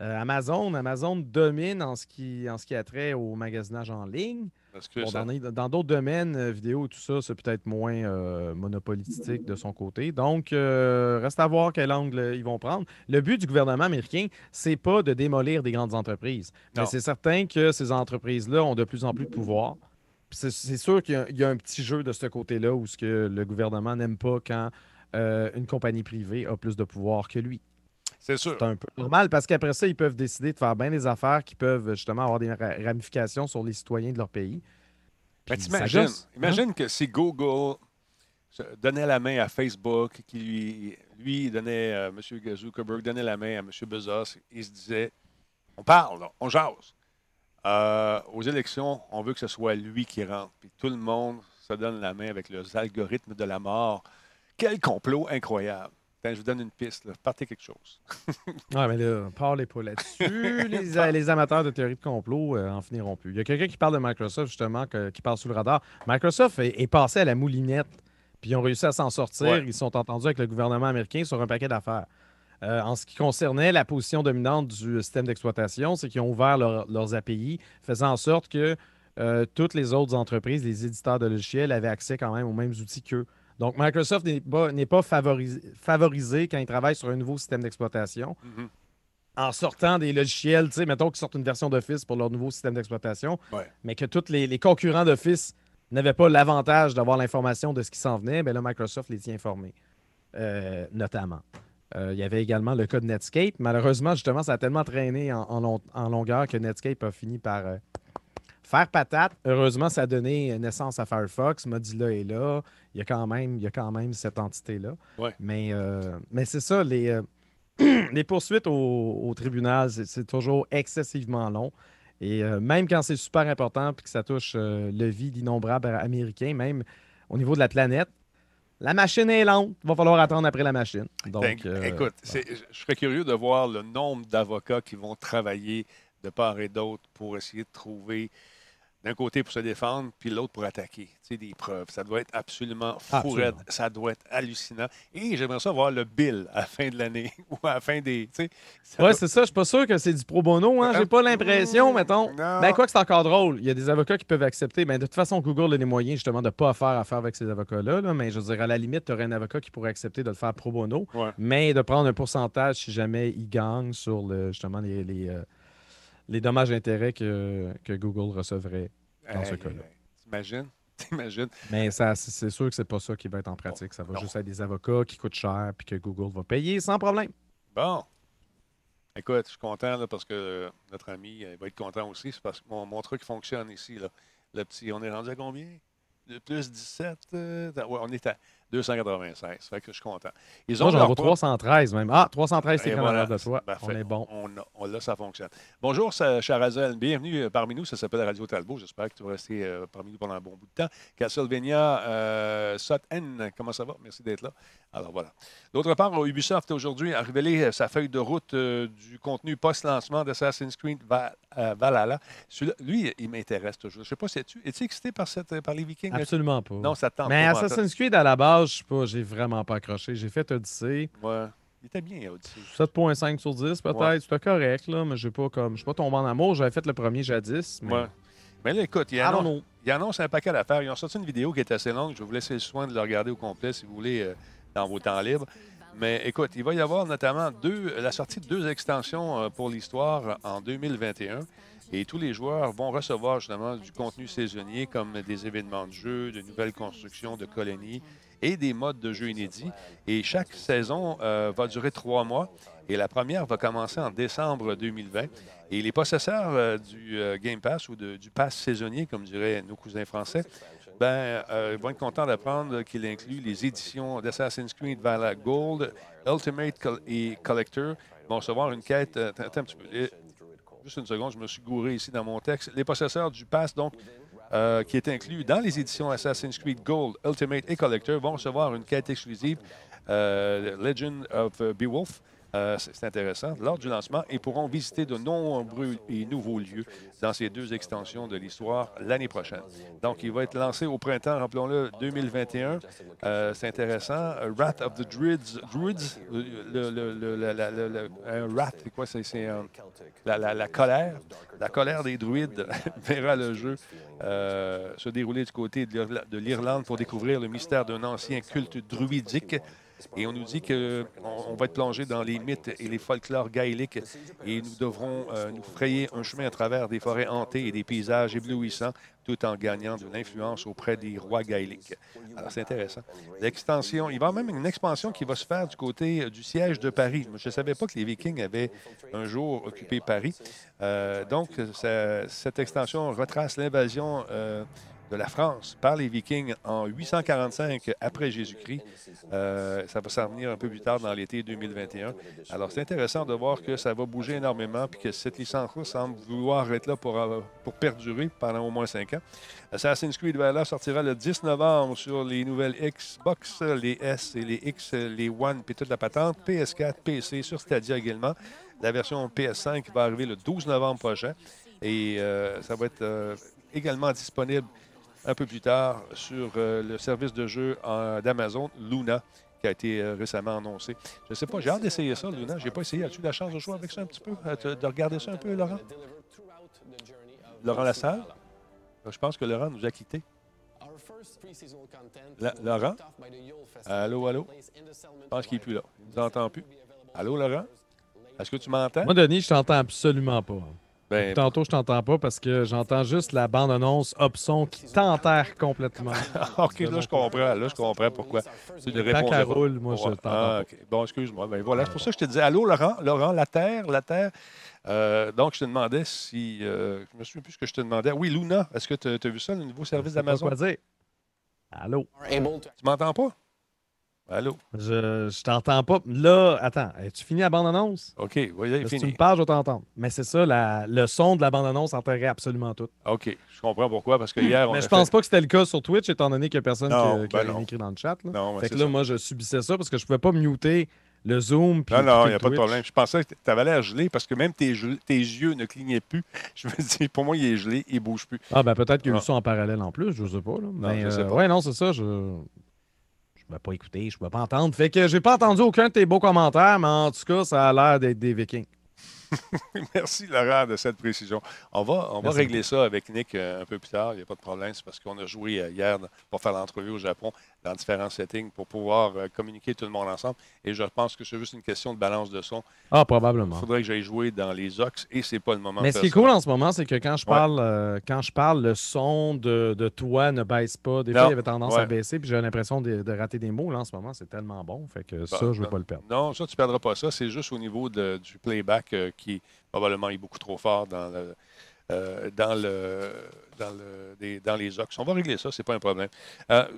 Euh, Amazon, Amazon domine en ce qui, en ce qui a trait au magasinage en ligne. Bon, dans d'autres domaines, euh, vidéo et tout ça, c'est peut-être moins euh, monopolistique de son côté. Donc, euh, reste à voir quel angle ils vont prendre. Le but du gouvernement américain, c'est pas de démolir des grandes entreprises. Mais c'est certain que ces entreprises-là ont de plus en plus de pouvoir. C'est sûr qu'il y, y a un petit jeu de ce côté-là où ce que le gouvernement n'aime pas quand une compagnie privée a plus de pouvoir que lui. C'est sûr. C'est un peu normal parce qu'après ça, ils peuvent décider de faire bien des affaires qui peuvent justement avoir des ra- ramifications sur les citoyens de leur pays. Mais ça t'imagines, gosse, hein? imagine que si Google donnait la main à Facebook, qui lui, lui donnait, euh, M. Zuckerberg donnait la main à M. Bezos, il se disait, on parle, là, on jase. Euh, aux élections, on veut que ce soit lui qui rentre. Puis tout le monde se donne la main avec les algorithmes de la mort. Quel complot incroyable. Attends, je vous donne une piste. Là. Partez quelque chose. Ouais, mais là, parlez pas là-dessus. les, les amateurs de théorie de complot euh, en finiront plus. Il y a quelqu'un qui parle de Microsoft, justement, que- qui passe sous le radar. Microsoft est, est passé à la moulinette, puis ils ont réussi à s'en sortir. Ouais. Ils sont entendus avec le gouvernement américain sur un paquet d'affaires. Euh, en ce qui concernait la position dominante du système d'exploitation, c'est qu'ils ont ouvert leur- leurs API, faisant en sorte que euh, toutes les autres entreprises, les éditeurs de logiciels, avaient accès quand même aux mêmes outils qu'eux. Donc, Microsoft n'est pas, n'est pas favorisé, favorisé quand ils travaillent sur un nouveau système d'exploitation Mhm. en sortant des logiciels, tu sais, mettons qu'ils sortent une version d'Office pour leur nouveau système d'exploitation, Ouais. mais que tous les, les concurrents d'Office n'avaient pas l'avantage d'avoir l'information de ce qui s'en venait, bien là, Microsoft les tient informés, euh, notamment. Euh, il y avait également le cas de Netscape. Malheureusement, justement, ça a tellement traîné en, en long- en longueur que Netscape a fini par euh, faire patate. Heureusement, ça a donné naissance à Firefox. Mozilla est là. Il y a quand même, il y a quand même cette entité-là. Ouais. Mais, euh, mais c'est ça, les, euh, les poursuites au, au tribunal, c'est- c'est toujours excessivement long. Et euh, même quand c'est super important puis que ça touche euh, le vie d'innombrables Américains, même au niveau de la planète, la machine est lente. Il va falloir attendre après la machine. Donc, Ben, euh, écoute, c'est- je serais curieux de voir le nombre d'avocats qui vont travailler de part et d'autre pour essayer de trouver d'un côté pour se défendre, puis l'autre pour attaquer. Tu sais, des preuves. Ça doit être absolument fou Absolument. raide. Ça doit être hallucinant. Et j'aimerais ça voir le bill à la fin de l'année ou à la fin des. tu sais, Ouais, doit- c'est ça. Je suis pas sûr que c'est du pro bono. Hein? J'ai pas l'impression, mettons. Non. Ben, quoi que c'est encore drôle. Il y a des avocats qui peuvent accepter. Ben, de toute façon, Google a les moyens justement de ne pas faire affaire avec ces avocats-là. là. Mais je veux dire, à la limite, tu aurais un avocat qui pourrait accepter de le faire pro bono, Ouais. mais de prendre un pourcentage si jamais il gagne sur le, justement les, les, euh, les dommages d'intérêt que, que Google recevrait. dans ce cas-là. T'imagines? T'imagines? Mais ça, c'est sûr que c'est pas ça qui va être en pratique. Ça va Non. juste être des avocats qui coûtent cher puis que Google va payer sans problème. Bon. Écoute, je suis content là, parce que euh, notre ami euh, va être content aussi. C'est parce que mon, mon truc fonctionne ici. Là. Le petit, on est rendu à combien? De plus 17? euh, ouais, on est à 296. Fait que je suis content. Ils Moi, j'en leur vaut pas- 313 même. Ah, 313, c'est quand voilà, de toi. parfait. On est bon. On, là, ça fonctionne. Bonjour, Charazel. Bienvenue euh, parmi nous. Ça s'appelle Radio Talbot. J'espère que tu vas rester euh, parmi nous pendant un bon bout de temps. Castlevania euh, comment ça va? Merci d'être là. Alors voilà. D'autre part, Ubisoft aujourd'hui a révélé euh, sa feuille de route euh, du contenu post-lancement d'Assassin's Creed euh, Valhalla. Celui-là, lui, il m'intéresse toujours. Je ne sais pas si es-tu es-tu excité par, cette, par les Vikings? Absolument pas. Non, ça te tente Mais pas. Assassin's Creed, à la base, je sais pas, j'ai vraiment pas accroché. J'ai fait Odyssey. Ouais. Il était bien, Odyssey. 7.5 sur 10 peut-être. Ouais. C'était correct, là, mais j'ai pas comme. Je suis pas tombé en amour. J'avais fait le premier jadis. Mais... Ouais. Mais là, écoute, il y I a don't un paquet d'affaires. Ils ont sorti une vidéo qui est assez longue. Je vais vous laisser le soin de le regarder au complet si vous voulez euh, dans vos temps libres. Mais écoute, il va y avoir notamment deux, la sortie de deux extensions euh, pour l'histoire en 2021. Et tous les joueurs vont recevoir justement du contenu saisonnier comme des événements de jeu, de nouvelles constructions de colonies et des modes de jeu inédits. Et chaque saison euh, va durer trois mois. Et la première va commencer en décembre 2020. Et les possesseurs euh, du Game Pass ou du Pass saisonnier, comme diraient nos cousins français, ben, euh, ils vont être contents d'apprendre qu'il inclut les éditions d'Assassin's Creed Valhalla Gold, Ultimate et Collector. Ils vont recevoir une quête. euh, attends, un petit peu. Juste une seconde, je me suis gouré ici dans mon texte. Les possesseurs du Pass, donc, euh, qui est inclus dans les éditions Assassin's Creed Gold, Ultimate et Collector, vont recevoir une quête exclusive, euh, Legend of Beowulf. Euh, c'est intéressant. Lors du lancement, ils pourront visiter de nombreux et nouveaux lieux dans ces deux extensions de l'histoire l'année prochaine. Donc, il va être lancé au printemps, rappelons-le, 2021. Euh, c'est intéressant. Euh, Wrath of the Druids. Druids le, la- un Wrath, c'est quoi? C'est la, colère. La colère des druides verra le jeu se dérouler du côté de l'Irlande pour découvrir le mystère d'un ancien culte druidique. Et on nous dit qu'on on va être plongé dans les mythes et les folklores gaéliques et nous devrons euh, nous frayer un chemin à travers des forêts hantées et des paysages éblouissants tout en gagnant de l'influence auprès des rois gaéliques. Alors, c'est intéressant. L'extension, il va y avoir même une expansion qui va se faire du côté euh, du siège de Paris. Je ne savais pas que les Vikings avaient un jour occupé Paris. Euh, donc, cette extension retrace l'invasion euh, de la France par les Vikings en 845 après Jésus-Christ. Euh, ça va s'en venir un peu plus tard dans l'été 2021. Alors, c'est intéressant de voir que ça va bouger énormément puis que cette licence-là semble vouloir être là pour, euh, pour perdurer pendant au moins cinq ans. Assassin's Creed Valhalla sortira le 10 novembre sur les nouvelles Xbox, les S et les X, les One, puis toute la patente, PS4, PC, sur Stadia également. La version PS5 va arriver le 12 novembre prochain et euh, ça va être également disponible un peu plus tard sur euh, le service de jeu en- d'Amazon, Luna, qui a été euh, récemment annoncé. Je ne sais pas, j'ai hâte d'essayer ça, Luna. Je n'ai pas essayé. As-tu la chance de jouer avec ça un petit peu? Euh, De regarder ça un peu, Laurent? Laurent Lassalle? Je pense que Laurent nous a quittés. La- Laurent? Allô, allô? Je pense qu'il n'est plus là. Il ne nous entend plus. Allô, Laurent? Est-ce que tu m'entends? Moi, Denis, je t'entends absolument pas. Ben, Tantôt, je t'entends pas parce que j'entends juste la bande-annonce Opson qui t'enterre complètement. OK, là, je comprends. Là, je comprends pourquoi. Tu ne Tant répondais qu'elle pas. roule, moi, je t'entends Ah. Bon, excuse-moi. Ben voilà, c'est pour ça que je te disais Allô, Laurent? Laurent, la Terre, la Terre. Euh, donc, je te demandais si. euh, je me souviens plus ce que je te demandais. Oui, Luna, est-ce que tu as vu ça, le nouveau service d'Amazon? Allô? Tu m'entends pas? Allô? Je, je t'entends pas. Là, attends, tu finis la bande-annonce? OK, oui, Si tu me parles, je vais t'entendre. Mais c'est ça, la- le son de la bande-annonce enterrait absolument tout. OK, je comprends pourquoi, parce que hier, on Mais je fait- pense pas que c'était le cas sur Twitch, étant donné qu'il n'y a personne Non, qui, qui ben a non. écrit dans le chat. là. Non, mais Fait que là, ça. moi, je subissais ça parce que je pouvais pas muter le Zoom. Non, non, il n'y a pas de problème. Je pensais que tu avais l'air gelé parce que même tes, tes yeux ne clignaient plus. Je me dis, pour moi, il est gelé, il ne bouge plus. Ah, ben peut-être qu'il y a eu ça en parallèle en plus, je sais pas. Là. Mais, je sais euh, pas. Ouais, non, c'est ça. Je ne pouvais pas écouter, je ne pouvais pas entendre. Fait que j'ai pas entendu aucun de tes beaux commentaires, mais en tout cas, ça a l'air d'être des Vikings. Merci, Laurent, de cette précision. On va, on va régler ça avec Nick euh, un peu plus tard. Il n'y a pas de problème. C'est parce qu'on a joué euh, hier pour faire l'entrevue au Japon dans différents settings pour pouvoir euh, communiquer tout le monde ensemble. Et je pense que c'est juste une question de balance de son. Ah, Il probablement. faudrait que j'aille jouer dans les Ox et c'est pas le moment Mais de ce qui est ça. cool en ce moment, c'est que quand je Ouais. parle, euh, quand je parle, le son de, de toi ne baisse pas. Des Non. fois, il avait tendance Ouais. à baisser, puis j'ai l'impression de, de rater des mots. Là, en ce moment, c'est tellement bon. Fait que ça, Bon, je ne veux non. pas le perdre. Non, ça, tu ne perdras pas ça. C'est juste au niveau de- du playback euh, qui probablement est beaucoup trop fort dans, le, euh, dans, le, dans, le- des- dans les Ox. On va régler ça, c'est pas un problème.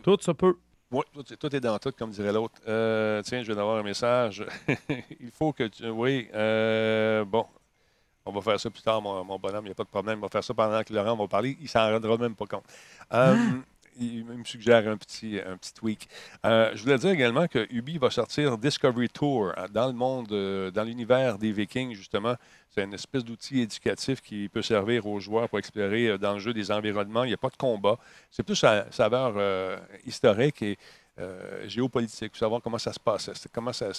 Tout se peut. Oui, tout, est- dans tout, comme dirait l'autre. Euh, tiens, je viens d'avoir un message. Il faut que tu. Oui, euh, bon. On va faire ça plus tard, mon, bonhomme, il n'y a pas de problème. On va faire ça pendant que Laurent va parler. Il s'en rendra même pas compte. Euh, il me suggère un petit, un petit tweak. Euh, je voulais dire également que Ubi va sortir Discovery Tour euh, dans le monde, euh, dans l'univers des Vikings, justement. C'est une espèce d'outil éducatif qui peut servir aux joueurs pour explorer euh, dans le jeu des environnements. Il n'y a pas de combat. C'est plus à saveur euh, historique et euh, géopolitique, pour savoir comment ça se passait, comment, ça,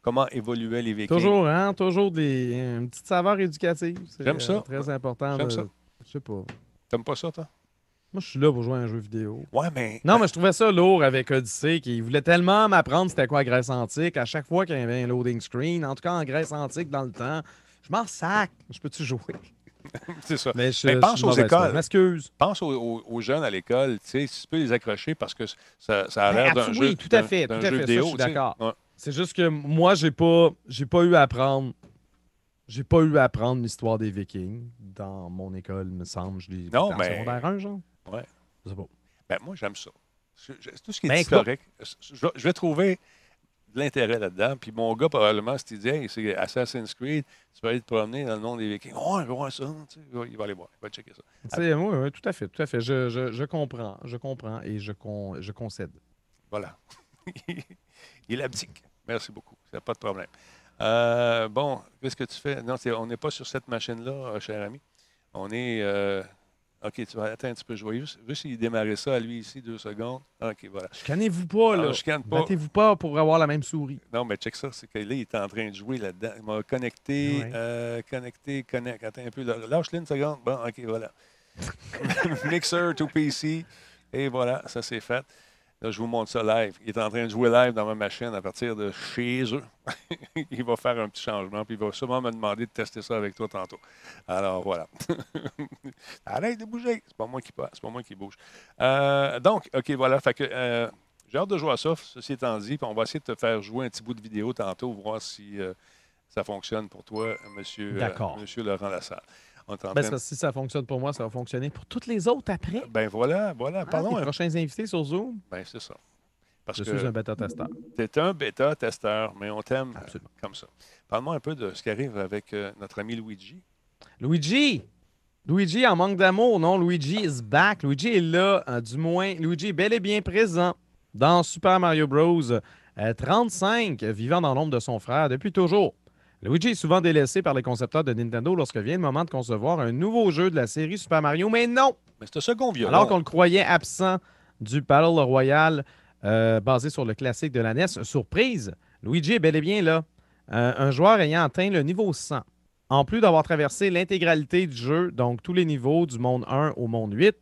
comment évoluaient les Vikings. Toujours, hein? Toujours des, une petite saveur éducative. J'aime ça. très important. J'aime de- ça. Je sais pas. T'aimes pas ça, toi? Moi, je suis là pour jouer à un jeu vidéo. Ouais, mais. Non, mais je trouvais ça lourd avec Odyssey, qui voulait tellement m'apprendre c'était quoi Grèce antique. À chaque fois qu'il y avait un loading screen, en tout cas en Grèce antique dans le temps, je m'en sac. Je peux-tu jouer? c'est ça. Mais je, Mais pense aux écoles. Je m'excuse. Pense aux, aux- aux jeunes à l'école, tu sais, si tu peux les accrocher parce que ça, ça a Ben, l'air d'un absolu- jeu. oui, tout à fait, tout à fait, ça, vidéo, je suis d'accord. Ouais. C'est juste que moi, j'ai pas, j'ai pas eu à apprendre. J'ai pas eu à apprendre l'histoire des Vikings dans mon école, me semble. Je l'ai Non, mais- secondaire 1, genre. Ouais. Sais pas. Ben, moi, j'aime ça. Je- je- tout ce qui est Ben, historique, je, je vais- trouver de l'intérêt là-dedans. Puis mon gars, probablement, s'il dit, hey, c'est Assassin's Creed, tu vas aller te promener dans le monde des Vikings. Oh, je vais voir ça. tu sais, il va aller voir, il va checker ça. Oui, tout à fait, tout à fait. Je, comprends, je comprends et je, con- je concède. Voilà. il abdique. Merci beaucoup. C'est pas de problème. Euh, bon, qu'est-ce que tu fais? Non, c'est- on n'est pas sur cette machine-là, euh, cher ami. On est. euh, OK, tu vas attendre un petit peu. Je vais juste, juste y démarrer ça à lui ici, deux secondes. OK, voilà. Chicanez-vous pas, là. Canne pas. Battez-vous pas pour avoir la même souris. Non, mais check ça, c'est que là, il est en train de jouer là-dedans. Il m'a connecté, Ouais. euh, connecté, connect. Attends un peu. Lâche-le une seconde. Bon, OK, voilà. Mixer to PC. Et voilà, ça c'est fait. Là, je vous montre ça live. Il est en train de jouer live dans ma machine à partir de chez eux. il va faire un petit changement, puis il va sûrement me demander de tester ça avec toi tantôt. Alors voilà. Arrête de bouger. C'est pas moi qui passe, c'est pas moi qui bouge. Euh, donc, OK, voilà. Fait que euh, j'ai hâte de jouer à ça, ceci étant dit, puis on va essayer de te faire jouer un petit bout de vidéo tantôt, voir si euh, ça fonctionne pour toi, monsieur, monsieur Laurent Lassalle. On Ben, parce que si ça fonctionne pour moi, ça va fonctionner pour toutes les autres après. ben voilà, voilà. Ah, Parlons les un prochains invités sur Zoom, Ben, c'est ça. Parce je que suis un bêta-testeur. tu es un bêta-testeur, mais on t'aime euh, comme ça. Parle-moi un peu de ce qui arrive avec euh, notre ami Luigi. Luigi! Luigi en manque d'amour, non? Luigi is back. Luigi est là, euh, du moins. Luigi est bel et bien présent dans Super Mario Bros. euh, 35, euh, vivant dans l'ombre de son frère depuis toujours. Luigi est souvent délaissé par les concepteurs de Nintendo lorsque vient le moment de concevoir un nouveau jeu de la série Super Mario, mais non! Mais c'est un second violon. Alors qu'on le croyait absent du Battle Royale euh, basé sur le classique de la NES, surprise, Luigi est bel et bien là. Euh, un joueur ayant atteint le niveau 100. En plus d'avoir traversé l'intégralité du jeu, donc tous les niveaux du monde 1 au monde 8,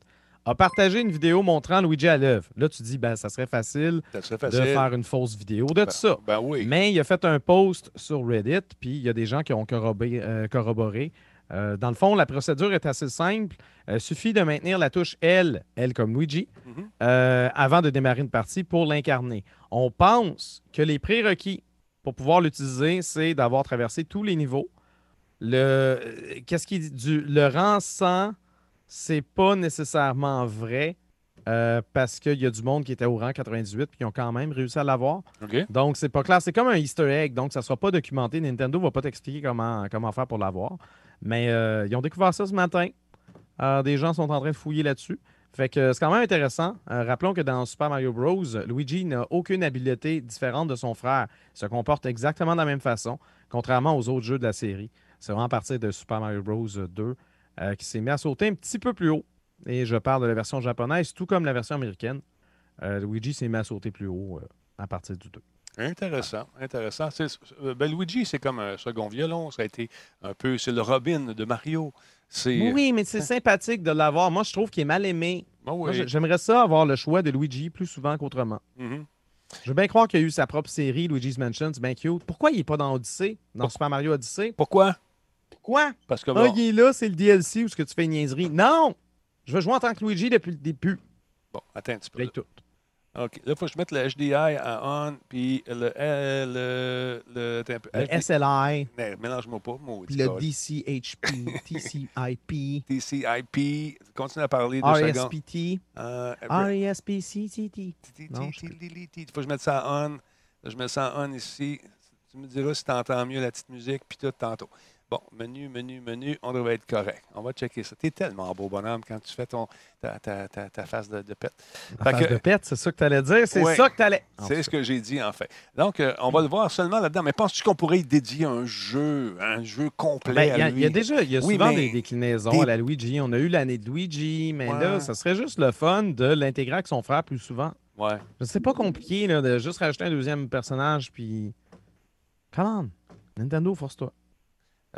a partagé une vidéo montrant Luigi à l'œuvre. Là, tu dis, ben, ça serait facile ça serait de faire une fausse vidéo de ben, tout ça. Ben oui. Mais il a fait un post sur Reddit, puis il y a des gens qui ont corroboré. euh, corroboré. Euh, dans le fond, la procédure est assez simple. Il suffit de maintenir la touche L, L comme Luigi, Mhm. euh, avant de démarrer une partie pour l'incarner. On pense que les prérequis pour pouvoir l'utiliser, c'est d'avoir traversé tous les niveaux le euh, qu'est-ce qui dit du le rang 100, c'est pas nécessairement vrai euh, parce qu'il y a du monde qui était au rang 98 puis qui ont quand même réussi à l'avoir. Donc, c'est pas clair. C'est comme un Easter egg, donc ça sera pas documenté. Nintendo va pas t'expliquer comment, comment faire pour l'avoir. Mais euh, ils ont découvert ça ce matin. Euh, des gens sont en train de fouiller là-dessus. Fait que c'est quand même intéressant. Rappelons que dans Super Mario Bros, Luigi n'a aucune habileté différente de son frère. Il se comporte exactement de la même façon, contrairement aux autres jeux de la série. C'est vraiment à partir de Super Mario Bros 2 euh, qui s'est mis à sauter un petit peu plus haut. Et je parle de la version japonaise, tout comme la version américaine. Euh, Luigi s'est mis à sauter plus haut euh, à partir du 2. Intéressant, intéressant. C'est- ben, Luigi, c'est comme un second violon. Ça a été un peu, c'est le Robin de Mario. Oui, mais c'est sympathique de l'avoir. Moi, je trouve qu'il est mal aimé. Ah oui. J'aimerais ça avoir le choix de Luigi plus souvent qu'autrement. Mhm. Je veux bien croire qu'il a eu sa propre série, Luigi's Mansion, c'est bien cute. Pourquoi il n'est pas dans Odyssey, dans Pourquoi? Super Mario Odyssey? Pourquoi? Pourquoi? Parce que Ah, bon, il est là, c'est le DLC où ce que tu fais une niaiserie. Non! Je veux jouer en tant que Luigi depuis le début. bon, attends un petit peu. Là. tout. OK. Là, il faut que je mette le HDI à on, puis le. euh, le, le, attends un peu. Le SLI, Mais Mélange-moi pas, puis le. DCHP, TCIP, TCIP. Continue à parler secondes. RSPT, Euh, je- Il faut que je mette ça en on. Là, je mets ça en on ici. Tu me diras si tu entends mieux la petite musique, puis tout tantôt. Bon, menu, menu, menu, on devrait être correct. On va checker ça. T'es tellement beau bonhomme quand tu fais ton, ta, ta, ta, ta face de, de pète. Face de pète, c'est ça que tu allais dire? C'est Ouais. ça que tu allais. C'est ce que j'ai dit, en fait. Donc, euh, on va le voir seulement là-dedans. Mais penses-tu qu'on pourrait y dédier un jeu, un jeu complet Ben, à il y a- lui? il y, a déjà il y a Oui, souvent des déclinaisons des- à la Luigi. On a eu l'année de Luigi, mais Ouais. là, ça serait juste le fun de l'intégrer avec son frère plus souvent. Ouais. C'est pas compliqué là, de juste rajouter un deuxième personnage, puis. Come on! Nintendo, force-toi.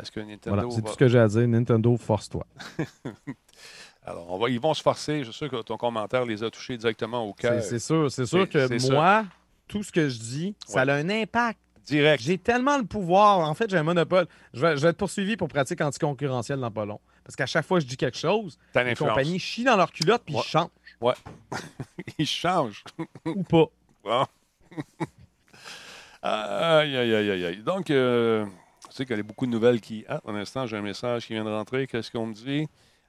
Est-ce que Nintendo Voilà, c'est va- tout ce que j'ai à dire. Nintendo, force-toi. Alors, on va... ils vont se forcer. Je suis sûr que ton commentaire les a touchés directement au cœur. c'est sûr. C'est sûr que ça. moi, tout ce que je dis, ça Ouais. a un impact. Direct. J'ai tellement le pouvoir. En fait, j'ai un monopole. Je vais, je vais être poursuivi pour pratique anticoncurrentielle dans pas long. Parce qu'à chaque fois que je dis quelque chose, les l'influence. compagnies chient dans leur culotte puis Ouais. ils changent. Ils changent. Ou pas. Bon. aïe, aïe, aïe, aïe. Donc, euh, sais qu'il y a beaucoup de nouvelles qui. Ah, un instant, j'ai un message qui vient de rentrer. Qu'est-ce qu'on me dit?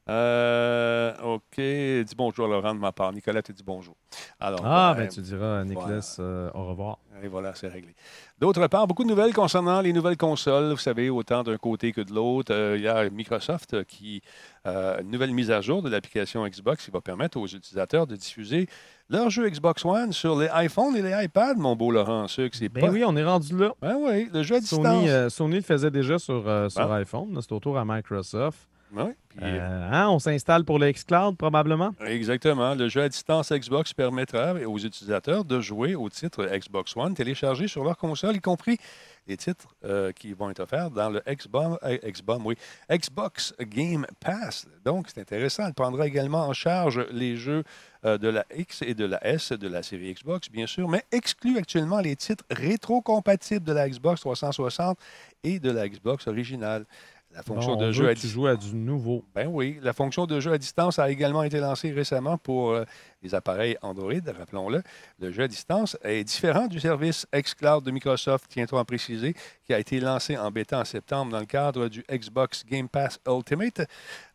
Euh, OK. Dis bonjour, Laurent, de ma part. Nicolas te dit bonjour. Alors, Ah, ben, ben tu diras à Nicolas euh, au revoir. Et voilà, c'est réglé. D'autre part, beaucoup de nouvelles concernant les nouvelles consoles. Vous savez, autant d'un côté que de l'autre. Euh, il y a Microsoft qui. une nouvelle mise à jour de l'application Xbox qui va permettre aux utilisateurs de diffuser leurs jeux Xbox One sur les iPhones et les iPads, mon beau Laurent. Ceux que c'est Ben pas. oui, on est rendu là. Ben oui, le jeu à distance. Sony, Sony le faisait déjà sur, sur Ah. iPhone. C'est au tour à Microsoft. Ben oui, puis, Euh, hein, on s'installe pour le xCloud, probablement? Exactement. Le jeu à distance Xbox permettra aux utilisateurs de jouer au titre Xbox One téléchargés sur leur console, y compris les titres euh, qui vont être offerts dans le Xbox, euh, Xbox, oui, Xbox Game Pass. Donc, c'est intéressant. Elle prendra également en charge les jeux euh, de la X et de la S de la série Xbox, bien sûr, mais exclut actuellement les titres rétro-compatibles de la Xbox 360 et de la Xbox originale. La fonction de jeu à joues à du nouveau. ben oui, la fonction de jeu à distance a également été lancée récemment pour euh, les appareils Android, rappelons-le. Le jeu à distance est différent du service xCloud de Microsoft, tiens-toi à préciser, qui a été lancé en bêta en septembre dans le cadre du Xbox Game Pass Ultimate.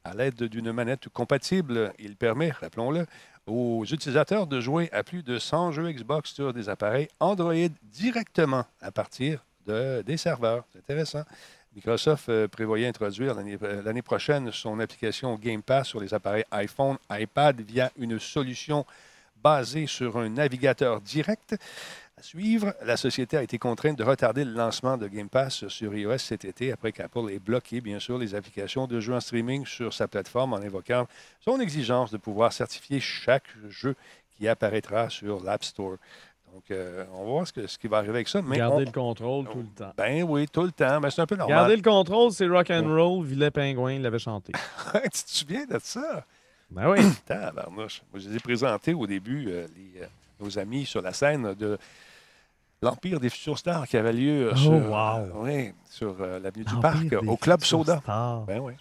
À l'aide d'une manette compatible, il permet, rappelons-le, aux utilisateurs de jouer à plus de 100 jeux Xbox sur des appareils Android directement à partir de, des serveurs. C'est intéressant. Microsoft euh, prévoyait introduire l'année euh, l'année prochaine son application Game Pass sur les appareils iPhone, iPad via une solution basée sur un navigateur direct. À suivre, la société a été contrainte de retarder le lancement de Game Pass sur iOS cet été après qu'Apple ait bloqué, bien sûr, les applications de jeux en streaming sur sa plateforme en invoquant son exigence de pouvoir certifier chaque jeu qui apparaîtra sur l'App Store. Donc, euh, on va voir ce, que- ce qui va arriver avec ça. Mais Garder on- le contrôle tout le temps. Ben oui, tout le temps. Mais c'est un peu normal. Garder le contrôle, c'est rock and roll. Villet Pingouin il l'avait chanté. tu te souviens de ça? Ben oui. Tabarnouche. Moi, je les ai présentés au début, euh, les, euh, nos amis sur la scène de l'Empire des futurs stars qui avait lieu Oh, sur, wow. oui, sur l'avenue du Parc, au Club Soda. stars. Ben oui.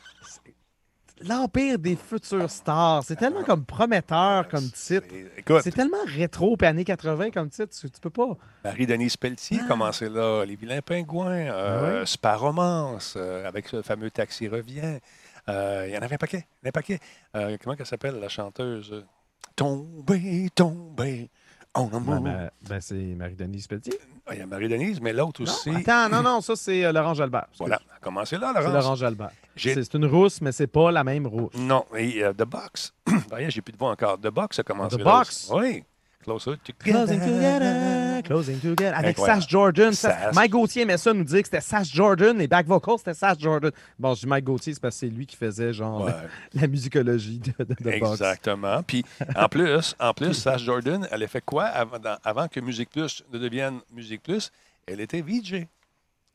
L'empire des futures stars. C'est tellement comme prometteur comme titre. C'est- Écoute, C'est tellement rétro puis années 80 comme titre, tu, tu peux pas. Marie-Denise Pelletier a commencé là, Les Vilains Pingouins, euh, Ah oui. Spa Romance, euh, avec ce fameux Taxi revient. Euh, Il y en avait un paquet, un paquet. Euh, comment elle s'appelle, la chanteuse? Tomber, tomber, en Ben, amour. ben, ben, c'est Marie-Denise Pelletier. Ah, Il y a Marie-Denise, mais l'autre Non, aussi. attends, non, non, ça c'est euh, Laurent Jalbert. Voilà, elle a commencé là, C'est Laurence? Laurent Jalbert. C'est une rousse, mais c'est pas la même rousse. Non, et euh, The Box. J'ai plus de voix encore. The Box a commencé The Box? Oui. Closer to Closing together, closing together. Avec Incroyable. Sash Jordan. Sash. Mike Gauthier aimait ça nous dire que c'était Sash Jordan. Les back vocals, c'était Sash Jordan. Bon, je dis Mike Gauthier, c'est parce que c'est lui qui faisait genre Ouais. la, la musicologie de, de, de Box. Exactement. Puis en plus, en plus, Sash Jordan, elle a fait quoi avant, avant que Musique Plus ne devienne Musique Plus? Elle était VJ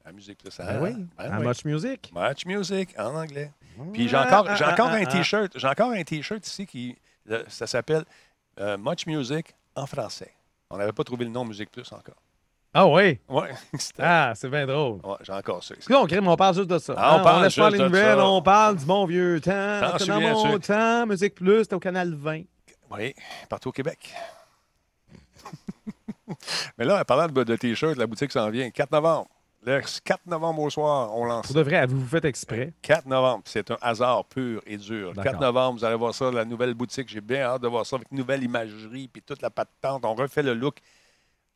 à Musique Plus. Ben Ah, oui, ben à oui. Much Music. Match Music en anglais. Puis j'ai encore, j'ai encore un T-shirt. J'ai encore un T-shirt ici qui ça s'appelle euh, Much Music en français. On n'avait pas trouvé le nom Musique Plus encore. Ah oui? Ouais, c'était- Ah, c'est bien drôle. ouais, j'ai encore ça. Là, on, crée, mais on parle juste de ça. Ah, on Hein, parle juste les de nouvelles, ça. on parle du bon vieux temps. Dans mon temps, Musique Plus, c'était au Canal 20. Oui, partout au Québec. Mais là, en parlant de, de T-shirt, la boutique s'en vient. 4 novembre. Le 4 novembre au soir, on lance. Pour de vrai, avez-vous fait exprès? 4 novembre, c'est un hasard pur et dur. D'accord. 4 novembre, vous allez voir ça, la nouvelle boutique. J'ai bien hâte de voir ça avec nouvelle imagerie puis toute la patente. On refait le look.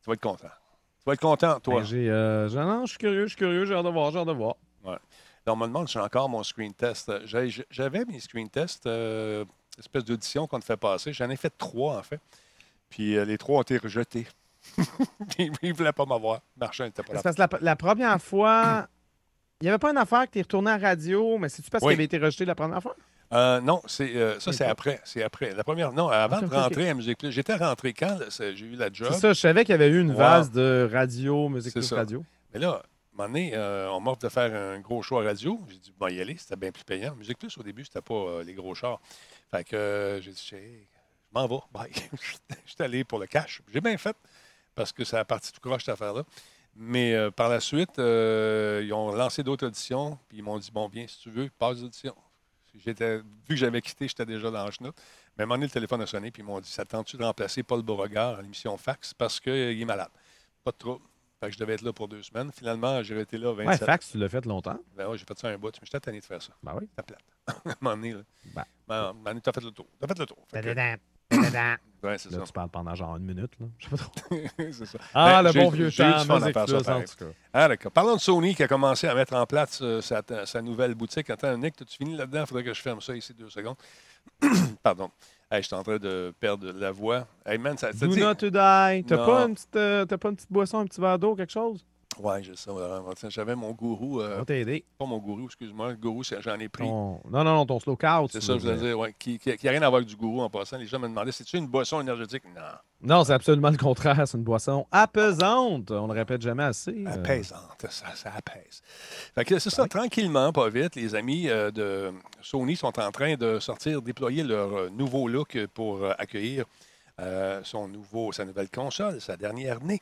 Tu vas être content. Tu vas être content, toi. Ben, j'ai, euh, non, je suis curieux, je suis curieux, j'ai hâte de voir, j'ai hâte de voir. Là, on me demande si j'ai encore mon screen test. J'avais mes screen tests, euh, espèce d'audition qu'on te fait passer. J'en ai fait trois, en fait. Puis euh, les trois ont été rejetés. Ils ne voulaient pas m'avoir. Marchand n'était pas là. C'est parce que la, la première fois, il n'y avait pas une affaire que tu es retourné à la radio, mais c'est-tu parce Oui. qu'il avait été rejeté la première fois? Euh, non, c'est, euh, ça, c'est après. C'est après. La première, non, avant Ok, de rentrer à Musique Plus. J'étais rentré quand j'ai eu la job. C'est ça, je savais qu'il y avait eu une Wow. vase de radio, musique plus ça. radio. Mais là, à un moment donné, euh, on m'offre de faire un gros show à radio. J'ai dit, bon, y aller, c'était bien plus payant. Musique Plus, au début, c'était pas euh, les gros chars. Fait que euh, j'ai dit, Hey, je m'en vais, bye. Je suis allé pour le cash. J'ai bien fait, parce que ça a parti tout croche, cette affaire-là. Mais euh, par la suite, euh, ils ont lancé d'autres auditions, puis ils m'ont dit, bon, viens, si tu veux, passe l'audition. J'étais, vu que j'avais quitté, j'étais déjà dans le chenoute. Mais à un moment donné, le téléphone a sonné, puis ils m'ont dit, ça te tente-tu de remplacer Paul Beauregard à l'émission Fax? Parce qu'il est malade? Pas de trouble. Fait que je devais être là pour deux semaines. Finalement, j'ai été là 27 Ouais, fax, tu l'as fait longtemps. ben ouais, j'ai fait ça un bout, mais j'étais tanné de faire ça. Ben oui. C'était plate. à un moment donné, là. Ben. Ben, donné, t'as fait le tour. T'as fait le tour. Ouais, c'est ça. tu parles pendant genre une minute. Là. Je sais pas trop. c'est ça. Ah, Ben, le bon vieux temps, musique plus, en tout cas. Ah, d'accord. Parlons de Sony qui a commencé à mettre en place euh, sa, sa nouvelle boutique. Attends, Nick, tu fini là-dedans? Il faudrait que je ferme ça ici deux secondes. Pardon. Hey, je suis en train de perdre la voix. Hey, man, ça, Do not to die. T'as Non. pas, une petite, euh, pas une petite boisson, un petit verre d'eau, quelque chose? Ouais, je sais. J'avais mon gourou. euh, On pas mon gourou, excuse-moi. Le gourou, j'en ai pris. Ton- Non, non, non, ton slow couch. C'est ça, je voulais dire. Ouais, qui n'a rien à voir avec du gourou en passant. Les gens me demandaient c'est-tu une boisson énergétique? Non. Non, c'est absolument le contraire. C'est une boisson apaisante. On ne le répète jamais assez. euh. Apaisante, ça, ça apaise. Fait que c'est ça, tranquillement, pas vite, les amis euh, de Sony sont en train de sortir, déployer leur euh, nouveau look pour accueillir euh, son nouveau, sa nouvelle console, sa dernière née.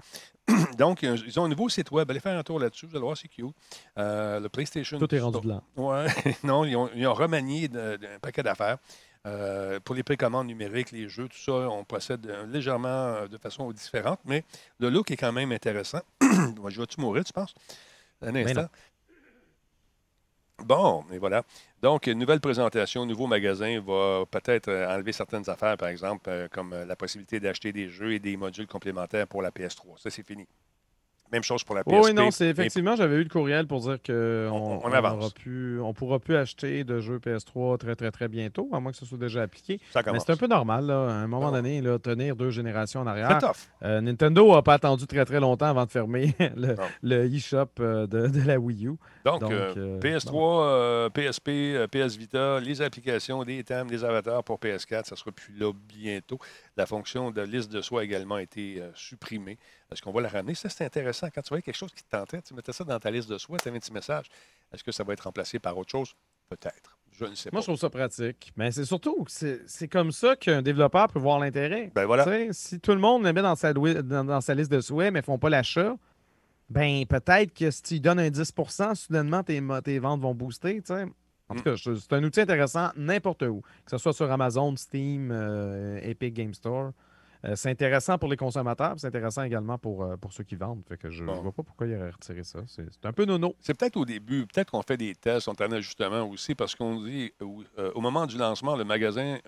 Donc, euh, ils ont un nouveau site web. Allez faire un tour là-dessus, vous allez voir, c'est cute. Euh, le PlayStation. Tout est rendu blanc. Ouais, non, ils ont, ils ont remanié de- d'un paquet d'affaires. Euh, pour les précommandes numériques, les jeux, tout ça, on procède légèrement de façon différente, mais le look est quand même intéressant. Moi, je vais-tu mourir, tu penses? Un Mais instant. Bon, et voilà. Donc, nouvelle présentation, nouveau magasin va peut-être euh, enlever certaines affaires, par exemple, euh, comme euh, la possibilité d'acheter des jeux et des modules complémentaires pour la PS3. Ça, c'est fini. Même chose pour la PSP. Oui, non, c'est mais effectivement, j'avais eu le courriel pour dire qu'on On- on on pu- pourra plus acheter de jeux PS3 très, très, très bientôt, à moins que ce soit déjà appliqué. Ça Mais commence. c'est un peu normal, là, à un moment Ah. donné, là, tenir deux générations en arrière. Euh, Nintendo n'a pas attendu très, très longtemps avant de fermer le, eShop euh, de, de la Wii U. Donc, Donc, euh, euh, PS3, euh, PSP, PS Vita, les applications, les thèmes, les avatars pour PS4, ça sera plus là bientôt. La fonction de liste de soi a également été euh, supprimée. Est-ce qu'on va la ramener? Ça, c'est intéressant. Quand tu voyais quelque chose qui te tentait, tu mettais ça dans ta liste de soi, tu avais un petit message. Est-ce que ça va être remplacé par autre chose? Peut-être. Je ne sais Moi, pas. je trouve ça pratique. Mais c'est surtout c'est comme ça qu'un développeur peut voir l'intérêt. Ben voilà. Si tout le monde le met dans sa, loi- dans, dans sa liste de souhaits, mais ne font pas l'achat, ben peut-être que si tu donnes un 10% soudainement, tes, ventes vont booster. En tout cas, je- c'est un outil intéressant n'importe où, que ce soit sur Amazon, Steam, euh, Epic Game Store. Euh, c'est intéressant pour les consommateurs, c'est intéressant également pour, euh, pour ceux qui vendent. Fait que je ne Bon. vois pas pourquoi il aurait retiré ça. C'est un peu nono. C'est peut-être au début, peut-être qu'on fait des tests, on en ajustement aussi, parce qu'on dit euh, au moment du lancement, le magasin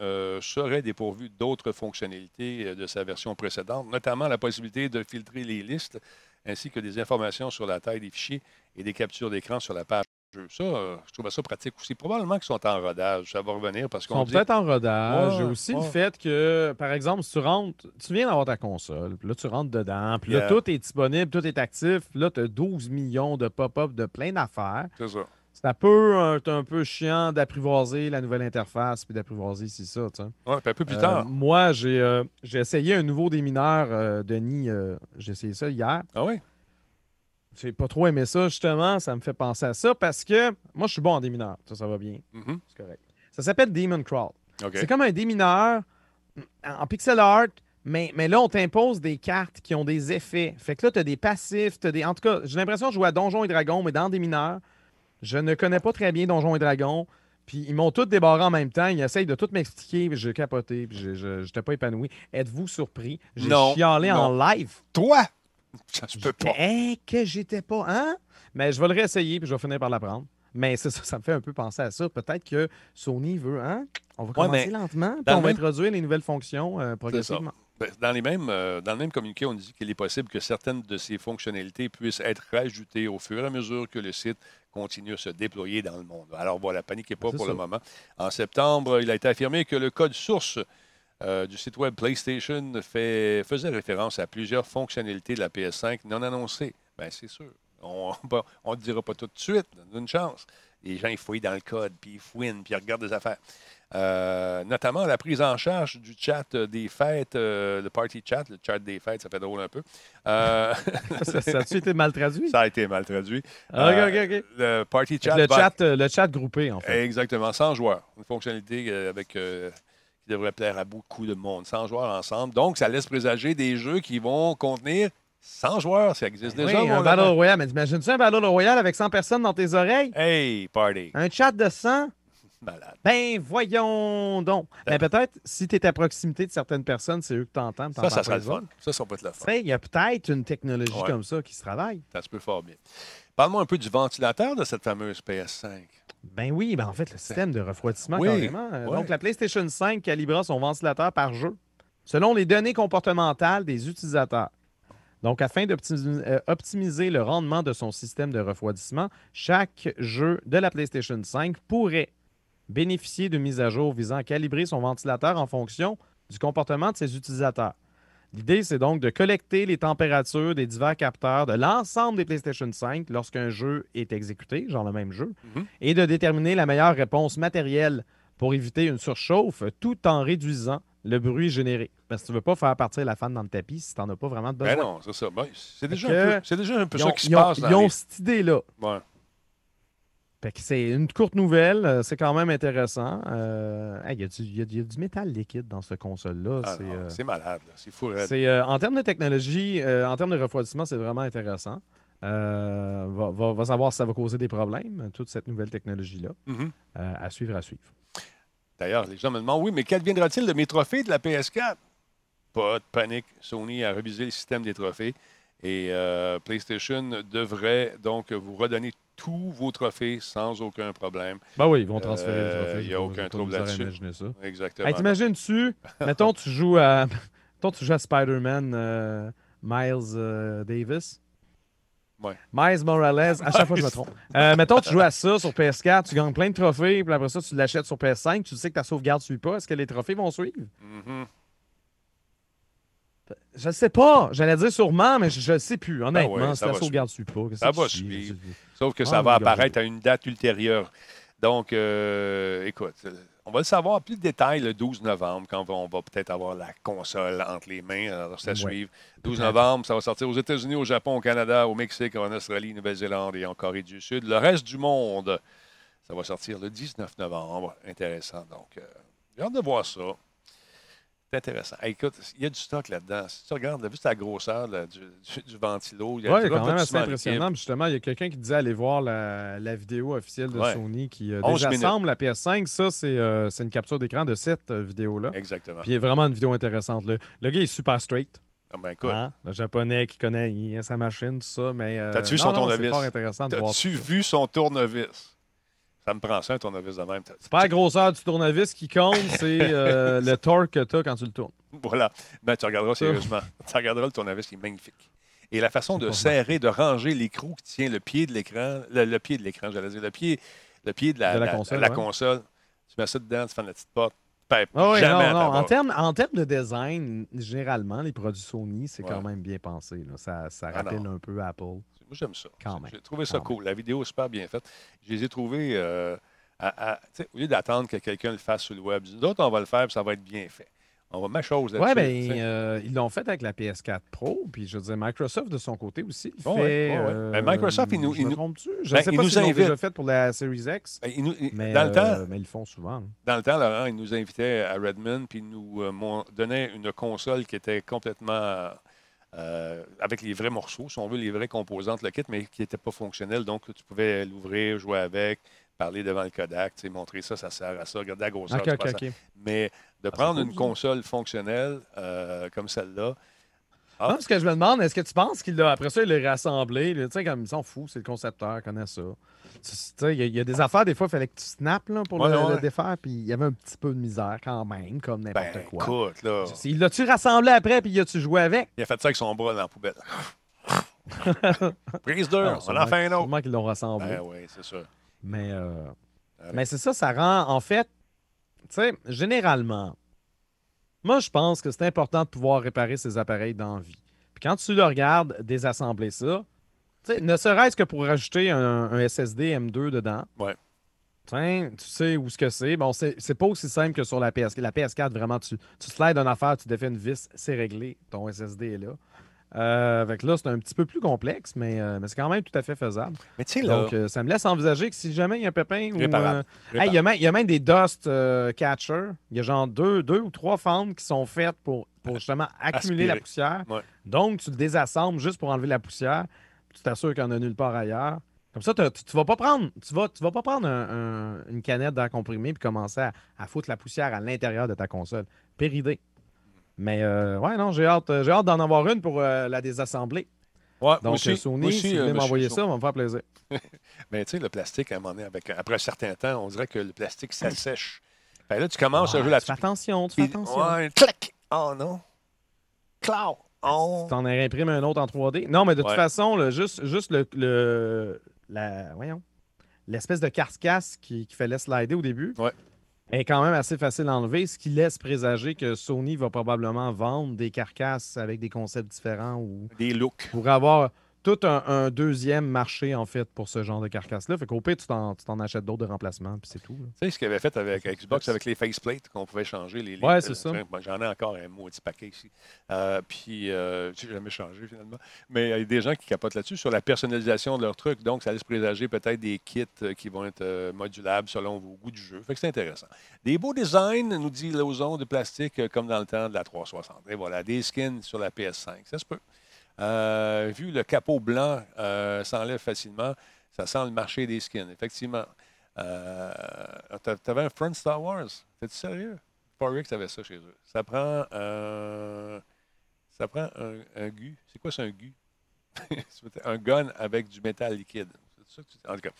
serait dépourvu d'autres fonctionnalités de sa version précédente, notamment la possibilité de filtrer les listes ainsi que des informations sur la taille des fichiers et des captures d'écran sur la page. Jeu. Ça, euh, je trouve ça pratique aussi. Probablement qu'ils sont en rodage. Ça va revenir parce Ils qu'on sont dit... peut-être en rodage. Ouais, J'ai aussi le fait que, par exemple, si tu rentres, tu viens d'avoir ta console, puis là, tu rentres dedans, puis là, tout est disponible, tout est actif, puis là, tu as 12 millions de pop-up de plein d'affaires. C'est ça. C'est un peu, un, un peu chiant d'apprivoiser la nouvelle interface puis d'apprivoiser ici ça. tu sais. Ouais, puis un peu plus Euh, tard. moi, j'ai euh, j'ai essayé un nouveau démineur, Denis. j'ai essayé ça hier. Ah oui? J'ai pas trop aimé ça, justement. Ça me fait penser à ça parce que moi, je suis bon en démineur. Ça, ça va bien. Mhm. C'est correct. Ça s'appelle Demon Crawl. C'est comme un démineur en pixel art, mais, mais là, on t'impose des cartes qui ont des effets. Fait que là, tu as des passifs, t'as des. En tout cas, j'ai l'impression de jouer à Donjons et Dragons, mais dans des mineurs. Je ne connais pas très bien Donjons et Dragons. Puis ils m'ont tous débarré en même temps. Ils essayent de tout m'expliquer. puis J'ai capoté. Puis je n'étais pas épanoui. Êtes-vous surpris? J'ai Non, chialé en live. Toi! Ça se peut pas. Hein, que j'étais pas, hein? Mais je vais le réessayer, puis je vais finir par l'apprendre. Mais ça, ça me fait un peu penser à ça. Peut-être que Sony veut, hein? On va commencer lentement, puis on va même- introduire les nouvelles fonctions euh, progressivement. Ben, Dans, les mêmes, euh, dans le même communiqué, on dit qu'il est possible que certaines de ces fonctionnalités puissent être rajoutées au fur et à mesure que le site continue à se déployer dans le monde. Alors voilà, paniquez pas C'est pour ça. le moment. En septembre, il a été affirmé que le code source euh, du site web PlayStation fait, faisait référence à plusieurs fonctionnalités de la PS5 non annoncées. Bien, c'est sûr. On ne le dira pas tout de suite, donne une chance. Les gens, ils fouillent dans le code, puis ils fouinent, puis ils regardent des affaires. Euh, notamment la prise en charge du chat euh, des fêtes, euh, le party chat, le chat des fêtes, ça fait drôle un peu. Euh, ça, ça a-tu été mal traduit? ça a été mal traduit. Ah, Euh, ok, ok, ok. Le party chat, Le va- chat, le chat groupé, en fait. Exactement, 100 joueurs. Une fonctionnalité avec, qui devrait plaire à beaucoup de monde. 100 joueurs ensemble. Donc, ça laisse présager des jeux qui vont contenir 100 joueurs. Ça existe Oui, déjà. un mon Battle. Royale. Mais t'imagines-tu un Battle Royale avec 100 personnes dans tes oreilles? Hey, party. Un chat de 100? Malade. Ben, voyons donc. Mais peut-être, si tu es à proximité de certaines personnes, c'est eux que tu entends. Ça, ça serait le fun. Ça, ça peut être le fun. Il y a peut-être une technologie Ouais. comme ça qui se travaille. Ça se peut fort bien. Parle-moi un peu du ventilateur de cette fameuse PS5. Ben oui, ben en fait, le système de refroidissement, Oui, carrément. Euh, ouais. Donc, la PlayStation 5 calibra son ventilateur par jeu, selon les données comportementales des utilisateurs. Donc, afin d'optimiser euh, le rendement de son système de refroidissement, chaque jeu de la PlayStation 5 pourrait bénéficier d'une mise à jour visant à calibrer son ventilateur en fonction du comportement de ses utilisateurs. L'idée, c'est donc de collecter les températures des divers capteurs de l'ensemble des PlayStation 5 lorsqu'un jeu est exécuté, genre le même jeu, Mhm. et de déterminer la meilleure réponse matérielle pour éviter une surchauffe tout en réduisant le bruit généré. Parce que tu ne veux pas faire partir la fan dans le tapis si tu n'en as pas vraiment de besoin. Ben non, c'est ça. Ben, c'est déjà, un peu- c'est déjà un peu ils ça qui se ils ont- passe. ils ont cette idée-là. Ouais. C'est une courte nouvelle, euh, c'est quand même intéressant. Euh, Il y, a du- il y a du- il y a du métal liquide dans cette console-là. Ah c'est, euh, C'est malade. C'est fou. euh, en termes de technologie, euh, en termes de refroidissement, c'est vraiment intéressant. Euh, va, va- va savoir si ça va causer des problèmes, toute cette nouvelle technologie-là. Mhm. Euh, à suivre, à suivre. D'ailleurs, les gens me demandent oui, mais qu'adviendra-t-il de mes trophées de la PS4 Pas de panique. Sony a révisé le système des trophées et euh, PlayStation devrait donc vous redonner tous vos trophées sans aucun problème. Ben oui, ils vont transférer Euh, le trophée. il y a aucun trouble là-dessus. Exactement. Hey, T'imagines-tu, mettons, tu joues à, mettons, tu joues à Spider-Man euh, Miles euh, Davis? Ouais. Miles Morales, à chaque fois je me trompe. Euh, mettons, tu joues à ça sur PS4, tu gagnes plein de trophées, puis après ça, tu l'achètes sur PS5, tu sais que ta sauvegarde ne suit pas. Est-ce que les trophées vont suivre? Mhm. Je ne sais pas. J'allais dire sûrement, mais je ne sais plus. Honnêtement, ouais, si ça sauvegarde suit pas. Ça va suivre. Sauf que Ah, ça va apparaître à une date ultérieure. Donc, euh, écoute, on va le savoir plus de détails le 12 novembre, quand on va peut-être avoir la console entre les mains. Alors, à Ouais, suivre. 12 peut-être. novembre, ça va sortir aux États-Unis, au Japon, au Canada, au Mexique, en Australie, Nouvelle-Zélande et en Corée du Sud. Le reste du monde, ça va sortir le 19 novembre. Intéressant. Donc, euh, j'ai hâte de voir ça. C'est intéressant. Hey, écoute, il y a du stock là-dedans. Si tu regardes, là, juste la grosseur là, du, du- du ventilo, il y a Oui, du quand même assez impressionnant. Justement, il y a quelqu'un qui disait aller voir la, la vidéo officielle de Ouais. Sony qui euh, 11 désassemble la PS5. Ça, c'est euh, c'est une capture d'écran de cette euh, vidéo-là. Exactement. Puis il y a vraiment une vidéo intéressante. Le, le gars est super straight. Ah, ben, écoute, hein? Le japonais qui connaît sa machine, tout ça. Mais, euh, T'as-tu vu non, son non, tournevis? C'est fort intéressant de voir. as-tu vu son tournevis? Ça me prend ça, un tournevis de même. C'est pas la grosseur du tournevis qui compte, c'est euh, le torque que tu as quand tu le tournes. Voilà. Ben, tu regarderas sérieusement. tu regarderas le tournevis qui est magnifique. Et la façon de serrer, de ranger l'écrou qui tient le pied de l'écran, le, le pied de l'écran, j'allais dire, le pied, le pied de la, De la la- console, la ouais. console. Tu mets ça dedans, tu fais la petite porte. Ben, Ah oui, non, non. En termes, en de design, généralement, les produits Sony, c'est quand même bien pensé. là. Ça, ça Ah rappelle un peu Apple. Moi, j'aime ça. J'ai trouvé ça cool. La vidéo est super bien faite. Je les ai trouvés, euh, à- à- tu sais, au lieu d'attendre que quelqu'un le fasse sur le web, nous autres, on va le faire, puis ça va être bien fait. On va mettre chose là-dessus. Tu ben, sais. euh, ils l'ont fait avec la PS4 Pro, puis je veux dire, Microsoft de son côté aussi. il Ouais, fait, ouais, ouais. euh, Ben, Microsoft, ils nous- je ils me nous- trompe-tu? Je Ben, sais ils pas s'ils invitent. déjà fait pour la Series X, Ben, il nous- il- mais, dans, le temps, mais ils le font souvent. là. dans le temps, Laurent, il nous invitait à Redmond, puis il nous donnait une console qui était complètement euh, avec les vrais morceaux, si on veut, les vraies composantes, le kit, mais qui n'était pas fonctionnel. Donc, tu pouvais l'ouvrir, jouer avec, parler devant le Kodak, montrer ça, ça sert à ça, regarder la grosseur. Ok, tu ok, passes à- ok. Mais de c'est prendre une console fonctionnelle euh, comme celle-là, Ah. Non, que je me demande, est-ce que tu penses qu'il l'a, après ça, il l'a rassemblé? Tu sais, comme ils s'en foutent, c'est le concepteur, il connaît ça. Tu sais, il y, a- il y a des affaires, des fois, il fallait que tu snaps là, pour Ouais, le, ouais. le défaire, puis il y avait un petit peu de misère quand même, comme n'importe ben quoi. écoute, là, Il l'a-tu rassemblé après, puis il a-tu joué avec? il a fait ça avec son bras dans la poubelle. Prise 2, Non, on en fait un autre. sûrement qu'ils l'ont rassemblé. Ben oui, c'est sûr. Mais, euh, Ouais. mais c'est ça, ça rend, en fait, tu sais, généralement, moi, je pense que c'est important de pouvoir réparer ces appareils dans vie. Puis quand tu le regardes désassembler ça, ne serait-ce que pour rajouter un, un SSD M2 dedans, Ouais. Tiens, tu sais où ce que c'est. Bon, c'est c'est pas aussi simple que sur la PS4. La PS4, vraiment, tu, tu slides une affaire, tu défais une vis, c'est réglé. Ton SSD est là. Euh, avec là, c'est un petit peu plus complexe, mais, euh, mais c'est quand même tout à fait faisable. Mais tu sais, là, Donc, euh, ça me laisse envisager que si jamais il y a un pépin ou. Euh, hey, il, y a même, il y a même des dust euh, catchers. Il y a genre deux, deux ou trois fentes qui sont faites pour, pour justement accumuler la poussière. Ouais. Donc, tu le désassembles juste pour enlever la poussière. puis Tu t'assures qu'il n'y en a nulle part ailleurs. Comme ça, tu ne vas pas prendre, tu vas, tu vas pas prendre un- un- une canette d'air comprimé puis commencer à, à foutre la poussière à l'intérieur de ta console. Pire idée. Mais euh, ouais, non, j'ai hâte, j'ai hâte d'en avoir une pour euh, la désassembler. ouais, Donc, aussi, euh, Sony, aussi, si vous euh, voulez m'envoyer ça, ça va me faire plaisir. Mais tu sais, le plastique, à un moment donné, avec, après un certain temps, on dirait que le plastique s'assèche. Ben là, tu commences à jouer là-dessus. fais attention, tu fais attention. Ouais, clac! Oh non! Cloud! Oh! Tu t'en réimprimes un autre en 3D. Non, mais de toute façon, là, juste, juste le, le- la, voyons, l'espèce de carcasse qui, qui fallait slider au début Ouais. Est quand même assez facile à enlever, ce qui laisse présager que Sony va probablement vendre des carcasses avec des concepts différents ou Des looks. pour avoir tout un, un deuxième marché, en fait, pour ce genre de carcasse-là. Fait qu'au pire, tu t'en, tu t'en achètes d'autres de remplacement, puis c'est tout. Tu sais ce qu'il avait fait avec Xbox, avec les faceplates, qu'on pouvait changer les les- Ouais, c'est ça. Moi, J'en ai encore un maudit paquet ici. Euh, puis, euh, je n'ai jamais changé finalement. Mais il y a des gens qui capotent là-dessus sur la personnalisation de leur truc. Donc, ça laisse présager peut-être des kits euh, qui vont être euh, modulables selon vos goûts du jeu. Fait que c'est intéressant. Des beaux designs, nous dit Lozon, de plastique, euh, comme dans le temps de la 360. Et voilà, des skins sur la PS5. Ça se peut. Euh, vu le capot blanc euh, s'enlève facilement, ça sent le marché des skins, effectivement. Euh, t'a- T'avais un Front Star Wars? T'es-tu sérieux? Forex avait ça chez eux. Ça prend. Ça prend un, un gu. C'est quoi, c'est un gu? un gun avec du métal liquide. C'est ça que tu... En tout cas.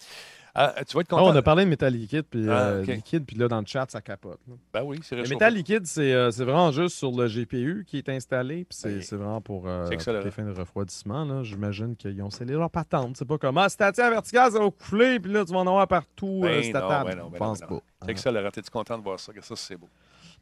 Ah, tu vas être content. on a parlé de métal liquide, puis Ah, euh, liquide, puis là, dans le chat, ça capote. là. Ben oui, c'est Le métal liquide, c'est euh, c'est vraiment juste sur le GPU qui est installé. Puis c'est vraiment pour, euh, pour excellent. les fins de refroidissement. J'imagine qu'ils ont scellé leur patente. C'est pas comment. Ah, si t'as à vertical, ça va couler. Puis là, tu vas en avoir partout. Ben non, ben non, ben Je pense ben non. pas. C'est ça, Laurent, t'es-tu content de voir ça? Que ça, c'est beau.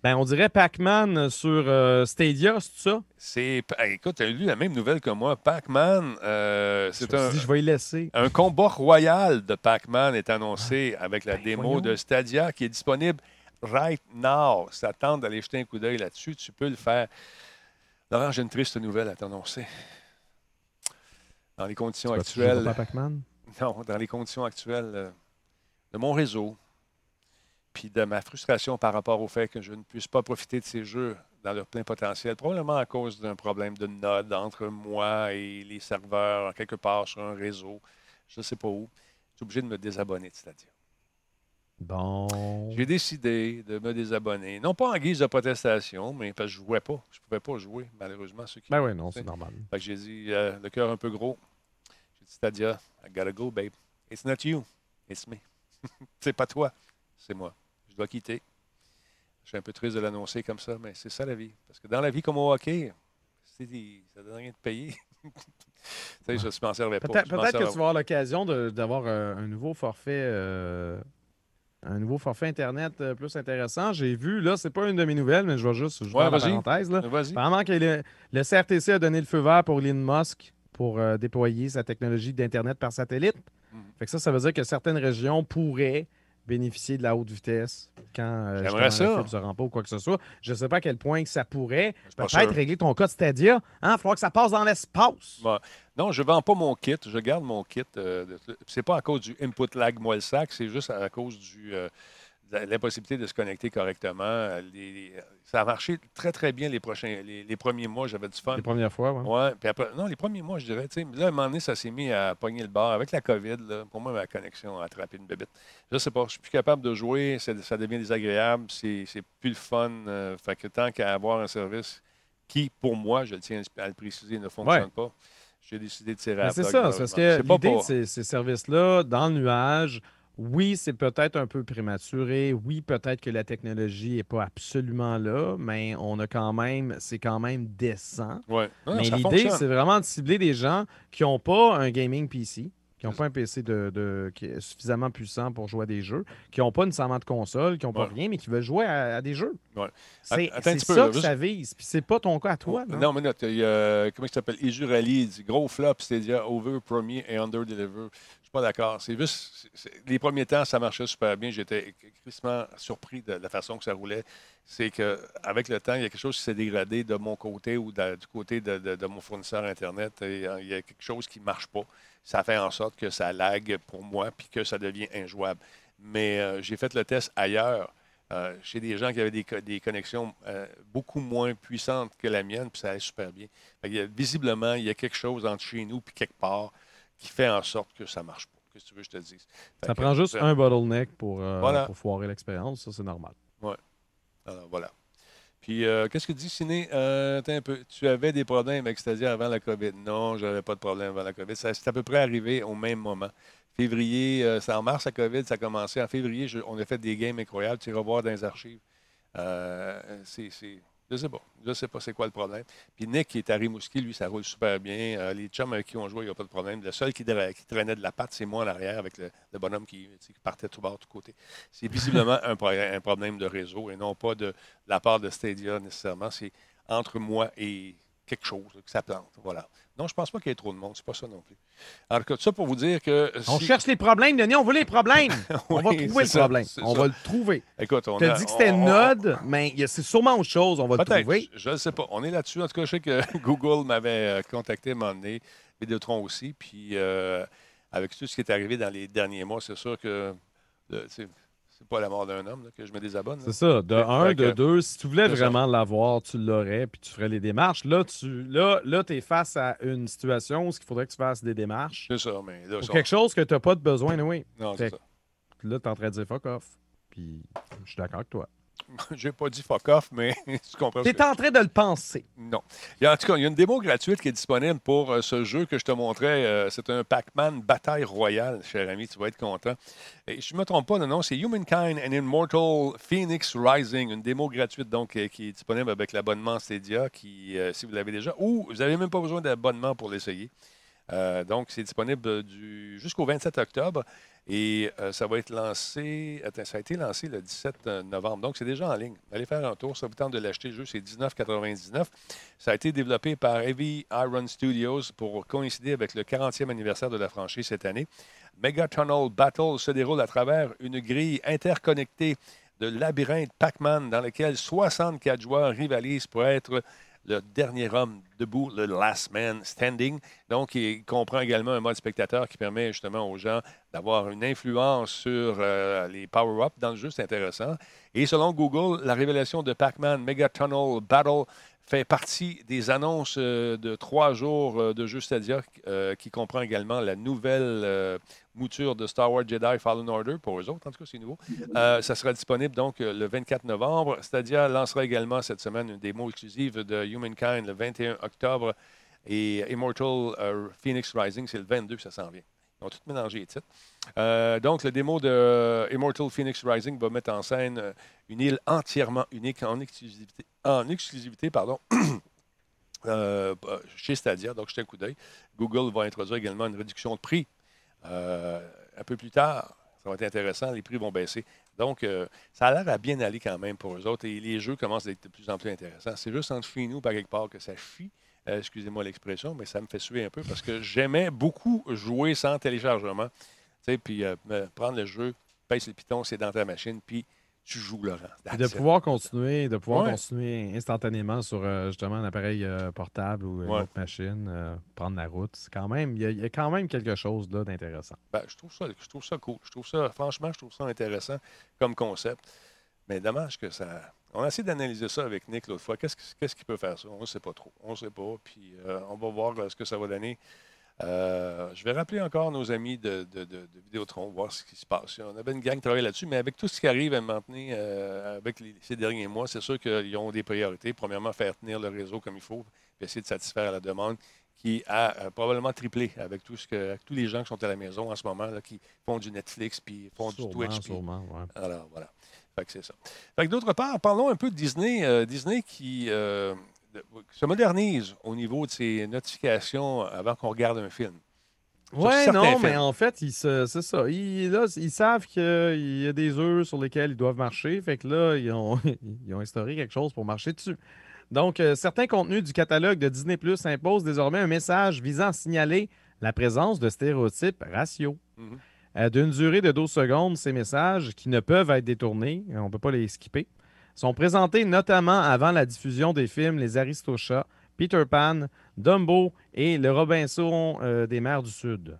Ben, on dirait Pac-Man sur euh, Stadia, c'est ça? C'est. Écoute, tu as lu la même nouvelle que moi. Pac-Man, euh, c'est un. dit, je vais y laisser. Un combat royal de Pac-Man est annoncé avec la ben démo voyons. de Stadia qui est disponible right now. Si t'attends d'aller jeter un coup d'œil là-dessus, tu peux le faire. Laurent, j'ai une triste nouvelle à t'annoncer. Dans les conditions actuelles, pas Pac-Man? non, dans les conditions actuelles euh, de mon réseau, puis de ma frustration par rapport au fait que je ne puisse pas profiter de ces jeux dans leur plein potentiel, probablement à cause d'un problème de node entre moi et les serveurs, quelque part sur un réseau, je ne sais pas où. Je suis obligé de me désabonner de Stadia. Bon. J'ai décidé de me désabonner. Non pas en guise de protestation, mais parce que je ne jouais pas. Je ne pouvais pas jouer, malheureusement. Ceux qui Ben oui, non, c'est normal. Fait que j'ai dit, euh, le cœur un peu gros. J'ai dit, Stadia, I gotta go, babe. It's not you, it's me. c'est pas toi, c'est moi. Je dois quitter. Je suis un peu triste de l'annoncer comme ça, mais c'est ça la vie. Parce que dans la vie comme au hockey, ça ne donne rien de payer. tu sais, je ne m'en servais pas. Peut-être que tu vas avoir l'occasion d'avoir euh, un nouveau forfait. euh, un nouveau forfait Internet euh, plus intéressant. J'ai vu, là, c'est pas une de mes nouvelles, mais je vais juste vais Ouais, la parenthèse. Là. Apparemment que le, le CRTC a donné le feu vert pour Elon Musk pour euh, déployer sa technologie d'Internet par satellite. Mhm. Fait que ça, ça veut dire que certaines régions pourraient bénéficier de la haute vitesse quand euh, J'aimerais ça. fibre se rend pas ou quoi que ce soit. Je ne sais pas à quel point que ça pourrait peut-être régler ton cas de Stadia. Il va falloir que ça passe dans l'espace. Bon. Non, je ne vends pas mon kit. Je garde mon kit. Euh, c'est pas à cause du input lag moi le sac, c'est juste à cause du, euh, l'impossibilité de se connecter correctement. Euh, les- ça a marché très, très bien les, prochains, les, les premiers mois. J'avais du fun. Les premières fois, ouais. Ouais, puis après, non, les premiers mois, je dirais. Là, à un moment donné, ça s'est mis à pogner le bar. Avec la COVID, là, pour moi, ma connexion a attrapé une bébête. Je sais pas, je suis plus capable de jouer, ça devient désagréable, c'est plus le fun. euh, fait que tant qu'à avoir un service qui, pour moi, je le tiens à le préciser, ne fonctionne pas, j'ai décidé de tirer à c'est ça, parce que l'idée de ces services-là, dans le nuage, oui, c'est peut-être un peu prématuré. Oui, peut-être que la technologie n'est pas absolument là, mais on a quand même, c'est quand même décent. Ouais. Mais l'idée, c'est vraiment de cibler des gens qui n'ont pas un gaming PC, qui n'ont pas un PC de, de- qui est suffisamment puissant pour jouer à des jeux, qui n'ont pas nécessairement de console, qui n'ont pas Ouais. rien, mais qui veulent jouer à, à des jeux. Ouais. C'est peu, ça que juste- ça vise. Puis c'est pas ton cas à toi. non? Non, mais non, il y a, comment il s'appelle? Il dit gros flop, Stadia, over, premier et under deliver. Pas d'accord. C'est juste, les premiers temps, ça marchait super bien. J'étais crissement surpris de la façon que ça roulait. C'est qu'avec le temps, il y a quelque chose qui s'est dégradé de mon côté ou du côté de, mon fournisseur Internet. Et, euh, il y a quelque chose qui ne marche pas. Ça fait en sorte que ça lag pour moi puis que ça devient injouable. Mais euh, j'ai fait le test ailleurs. euh, chez des gens qui avaient des, co- des connexions euh, beaucoup moins puissantes que la mienne, puis ça allait super bien. Visiblement, il y a quelque chose entre chez nous puis quelque part qui fait en sorte que ça ne marche pas. Qu'est-ce que tu veux que je te dise? Fait Ça que, prend juste un bottleneck pour, euh, Voilà. pour foirer l'expérience. Ça, c'est normal. Alors, voilà. Puis, euh, qu'est-ce que dit Ciné? Euh, un peu. Tu avais des problèmes avec Stadia avant la COVID? Non, je n'avais pas de problème avant la COVID. C'est à peu près arrivé au même moment. Février, euh, c'est en mars, la COVID, ça a commencé. En février, je- on a fait des games incroyables. Tu iras voir dans les archives. C'est- je sais pas. Je sais pas c'est quoi le problème. Puis Nick, qui est à Rimouski, lui, ça roule super bien. Euh, les chums avec qui on jouait, il n'y a pas de problème. Le seul qui, traînait de la patte, c'est moi en arrière avec le, le bonhomme qui, partait tout bord, tout côté. C'est visiblement un, pro- un problème de réseau et non pas de la part de Stadia nécessairement. C'est entre moi et quelque chose que ça plante. Voilà. Non, je pense pas qu'il y ait trop de monde. C'est pas ça non plus. En tout cas, tout ça pour vous dire que. On cherche les problèmes, Denis. On veut les problèmes. on va trouver le ça, problème. On ça. va le trouver. Écoute, on Tu as dit que c'était on- Node, mais c'est sûrement autre chose. On va le trouver. je ne sais pas. On est là-dessus. En tout cas, je sais que Google m'avait euh, contacté à un moment donné, Vidéotron aussi. Puis, euh, avec tout ce qui est arrivé dans les derniers mois, c'est sûr que le- c'est pas la mort d'un homme là, que je me désabonne. C'est ça. De un, de que- deux, si tu voulais vraiment l'avoir, tu l'aurais, puis tu ferais les démarches. Là, tu là, là, es face à une situation où il faudrait que tu fasses des démarches C'est ça, mais là, ça- quelque chose que tu n'as pas de besoin, oui. non, c'est ça. Puis là, tu es en train de dire fuck off. Puis je suis d'accord avec toi. J'ai pas dit fuck off, mais tu comprends. Tu es en train de le penser. Non. A, en tout cas, il y a une démo gratuite qui est disponible pour euh, ce jeu que je te montrais. Euh, c'est un Pac-Man Bataille Royale, cher ami. Tu vas être content. Et je ne me trompe pas, le nom, c'est Humankind and Immortal Phoenix Rising. Une démo gratuite, donc, euh, qui est disponible avec l'abonnement Stadia, qui, euh, si vous l'avez déjà, ou vous n'avez même pas besoin d'abonnement pour l'essayer. Euh, donc, c'est disponible du, jusqu'au 27 octobre et euh, ça va être lancé. Attends, ça a été lancé le 17 novembre. Donc, c'est déjà en ligne. Allez faire un tour. Ça vous tente de l'acheter. Le jeu, c'est 19,99. Ça a été développé par Heavy Iron Studios pour coïncider avec le 40e anniversaire de la franchise cette année. Megatunnel Battle se déroule à travers une grille interconnectée de labyrinthe Pac-Man dans lequel 64 joueurs rivalisent pour être le dernier homme debout, le last man standing. Donc, il comprend également un mode spectateur qui permet justement aux gens d'avoir une influence sur euh, les power-ups dans le jeu. C'est intéressant. Et selon Google, la révélation de Pac-Man Mega Tunnel Battle fait partie des annonces euh, de trois jours euh, de jeu Stadia euh, qui comprend également la nouvelle mouture de Star Wars Jedi Fallen Order pour eux autres. En tout cas, c'est nouveau. ça sera disponible donc le 24 novembre. Stadia lancera également cette semaine une démo exclusive de Humankind le 21 octobre et Immortal Phoenix Rising, c'est le 22, ça s'en vient. Ils ont tout mélangé les titres. Euh, donc, le démo de Immortal Phoenix Rising va mettre en scène euh, une île entièrement unique en exclusivité, en exclusivité pardon, euh, chez Stadia. Donc, jetez un coup d'œil. Google va introduire également une réduction de prix un peu plus tard. Ça va être intéressant. Les prix vont baisser. Donc, ça a l'air à bien aller quand même pour eux autres. Et les jeux commencent à être de plus en plus intéressants. C'est juste entre nous, par quelque part, que ça chie. Euh, excusez-moi l'expression, mais ça me fait suer un peu parce que j'aimais beaucoup jouer sans téléchargement. Puis euh, prendre le jeu, pèse le piton, c'est dans ta machine, puis tu joues, Laurent. de pouvoir continuer, de pouvoir continuer instantanément sur euh, justement un appareil portable ou une autre machine, prendre la route. C'est quand même, il y, a quand même quelque chose là d'intéressant. Ben, je trouve ça, je trouve ça cool. Je trouve ça, franchement, je trouve ça intéressant comme concept. Mais dommage que ça on a essayé d'analyser ça avec Nick l'autre fois. Qu'est-ce qu'il peut faire ça? On ne sait pas trop. On ne sait pas. Puis euh, on va voir ce que ça va donner. Euh, je vais rappeler encore nos amis de, de, Vidéotron, voir ce qui se passe. On avait une gang qui travaille là-dessus, mais avec tout ce qui arrive à maintenir euh, avec ces derniers mois, c'est sûr qu'ils ont des priorités. Premièrement, faire tenir le réseau comme il faut, puis essayer de satisfaire la demande qui a probablement triplé avec, tout ce que, tous les gens qui sont à la maison en ce moment, là, qui font du Netflix, puis font du Twitch. Alors, voilà. Fait que c'est ça. Fait que d'autre part, parlons un peu de Disney. Euh, Disney qui euh, se modernise au niveau de ses notifications avant qu'on regarde un film. Oui, non, mais en fait, c'est ça. Ils, là, ils savent qu'il y a des œufs sur lesquels ils doivent marcher. Fait que là, ils ont, ils ont instauré quelque chose pour marcher dessus. Donc, euh, certains contenus du catalogue de Disney Plus imposent désormais un message visant à signaler la présence de stéréotypes raciaux. Mm-hmm. Euh, d'une durée de 12 secondes, ces messages, qui ne peuvent être détournés, on ne peut pas les skipper, sont présentés notamment avant la diffusion des films Les Aristochats, Peter Pan, Dumbo et Le Robinson euh, des mers du Sud.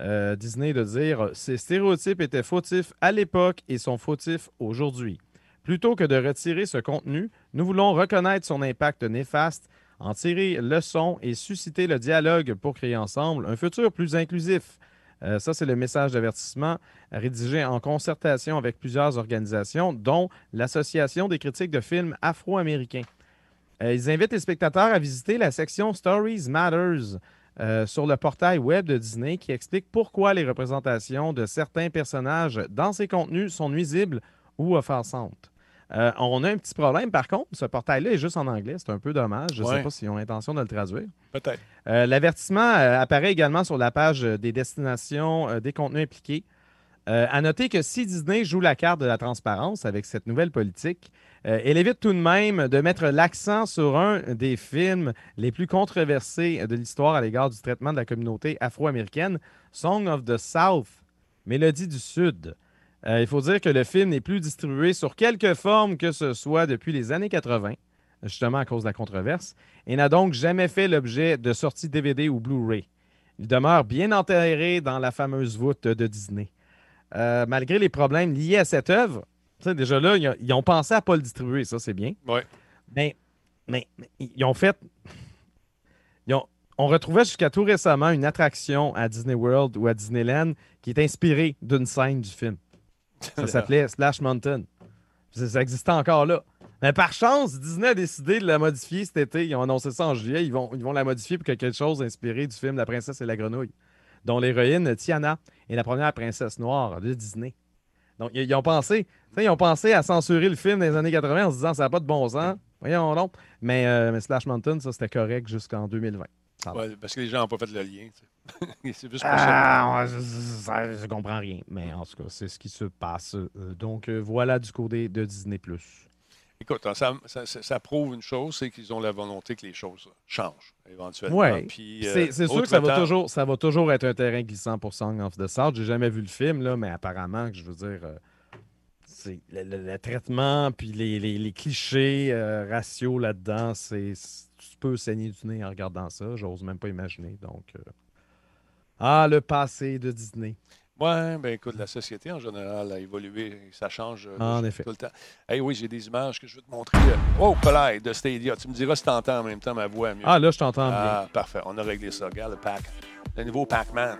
Euh, Disney de dire ces stéréotypes étaient fautifs à l'époque et sont fautifs aujourd'hui. Plutôt que de retirer ce contenu, nous voulons reconnaître son impact néfaste, en tirer leçon et susciter le dialogue pour créer ensemble un futur plus inclusif. Euh, ça, c'est le message d'avertissement rédigé en concertation avec plusieurs organisations, dont l'Association des critiques de films afro-américains. Euh, ils invitent les spectateurs à visiter la section Stories Matters euh, sur le portail web de Disney qui explique pourquoi les représentations de certains personnages dans ces contenus sont nuisibles ou offensantes. Euh, on a un petit problème, par contre. Ce portail-là est juste en anglais. C'est un peu dommage. Je ne sais pas s'ils ont l'intention de le traduire. Peut-être. Euh, l'avertissement euh, apparaît également sur la page des destinations des contenus impliqués. à noter que si Disney joue la carte de la transparence avec cette nouvelle politique, elle évite tout de même de mettre l'accent sur un des films les plus controversés de l'histoire à l'égard du traitement de la communauté afro-américaine, Song of the South, Mélodie du Sud. Euh, il faut dire que le film n'est plus distribué sur quelque forme que ce soit depuis les années 80, justement à cause de la controverse, et n'a donc jamais fait l'objet de sorties DVD ou Blu-ray. Il demeure bien enterré dans la fameuse voûte de Disney. Euh, malgré les problèmes liés à cette œuvre, déjà là, ils ont pensé à ne pas le distribuer, ça c'est bien. Oui. Mais, mais, ils ont fait. on retrouvait jusqu'à tout récemment une attraction à Disney World ou à Disneyland qui est inspirée d'une scène du film. Ça s'appelait Slash Mountain. Ça, existait encore là. Mais par chance, Disney a décidé de la modifier cet été. Ils ont annoncé ça en juillet. Ils vont, ils vont la modifier pour que quelque chose inspiré du film La princesse et la grenouille, dont l'héroïne Tiana est la première princesse noire de Disney. Donc, ils, ont pensé, ils ont pensé à censurer le film dans les années 80 en se disant ça n'a pas de bon sens. Voyons donc. Mais, euh, mais Slash Mountain, ça, c'était correct jusqu'en 2020. Ouais, parce que les gens n'ont pas fait le lien. c'est juste ah, Je, je, comprends rien. Mais en tout cas, c'est ce qui se passe. Euh, donc, euh, voilà du côté de Disney. Écoute, ça, ça, prouve une chose, c'est qu'ils ont la volonté que les choses changent éventuellement. Oui, euh, c'est sûr que ça va, toujours, ça va toujours être un terrain glissant pour Song of the South. J'ai jamais vu le film, là, mais apparemment, je veux dire, c'est le, le- le traitement, puis les, les- les clichés euh, raciaux là-dedans, c'est tu peux saigner du nez en regardant ça. J'ose même pas imaginer. Donc, ah, le passé de Disney. Ouais, ben écoute, la société en général a évolué, ça change euh, En tout le temps. Hey, oui, j'ai des images que je veux te montrer. euh, Oh, Polite de Stadia. Tu me diras si tu entends en même temps ma voix mieux. Ah, là, je t'entends bien. Ah, parfait. On a réglé ça. Regarde le pack. Le nouveau Pac-Man.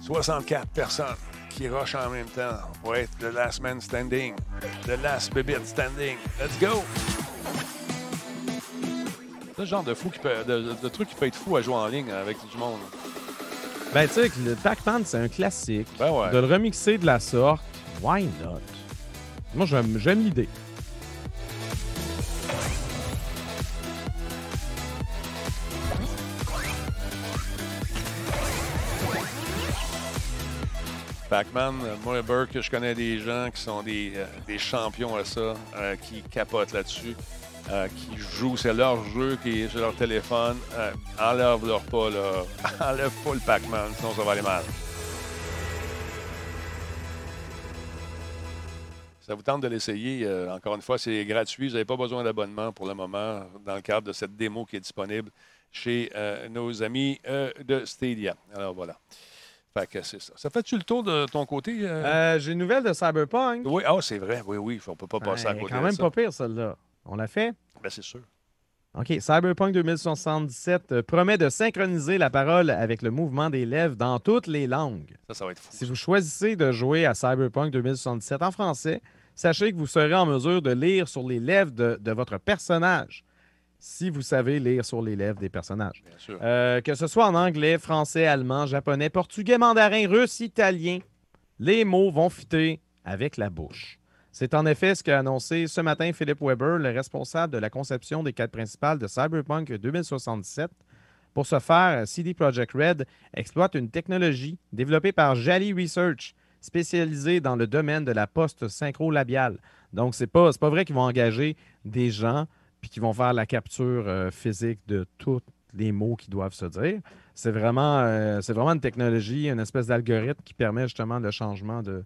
64 personnes qui rushent en même temps. Ouais, the last man standing. The last bibit standing. Let's go! C'est le genre de, fou qui peut, de, de- de truc qui peut être fou à jouer en ligne avec du monde. Ben, tu sais, que le Pac-Man, c'est un classique. Ben ouais. De le remixer de la sorte, why not? Moi, j'aime j'aime l'idée. Pac-Man, euh, moi, Burke, je connais des gens qui sont des, euh, des champions à ça, euh, qui capotent là-dessus, euh, qui jouent, c'est leur jeu qui est sur leur téléphone. Euh, Enlève-leur pas, là. Enlève pas le Pac-Man, sinon ça va aller mal. Ça vous tente de l'essayer. euh, encore une fois, c'est gratuit. Vous n'avez pas besoin d'abonnement pour le moment dans le cadre de cette démo qui est disponible chez nos amis de Stadia. Alors voilà. Fait que c'est ça. Ça fait-tu le tour de ton côté? euh? Euh, J'ai une nouvelle de Cyberpunk. Oui, ah, c'est vrai. Oui, oui. On ne peut pas passer à Ouais, côté quand de même ça. pas pire, celle-là. On l'a fait? Ben, c'est sûr. OK. Cyberpunk 2077 euh, promet de synchroniser la parole avec le mouvement des lèvres dans toutes les langues. Ça, ça va être fou. Si vous choisissez de jouer à Cyberpunk 2077 en français, sachez que vous serez en mesure de lire sur les lèvres de, de votre personnage. Si vous savez lire sur les lèvres des personnages. Bien sûr. Euh, que ce soit en anglais, français, allemand, japonais, portugais, mandarin, russe, italien, les mots vont fitter avec la bouche. C'est en effet ce qu'a annoncé ce matin Philippe Weber, le responsable de la conception des quêtes principales de Cyberpunk 2077. Pour ce faire, CD Projekt Red exploite une technologie développée par Jali Research, spécialisée dans le domaine de la poste synchro-labiale. Donc, pas, c'est pas vrai qu'ils vont engager des gens puis qu'ils vont faire la capture euh, physique de tous les mots qui doivent se dire. C'est vraiment, euh, c'est vraiment une technologie, une espèce d'algorithme qui permet justement le changement de,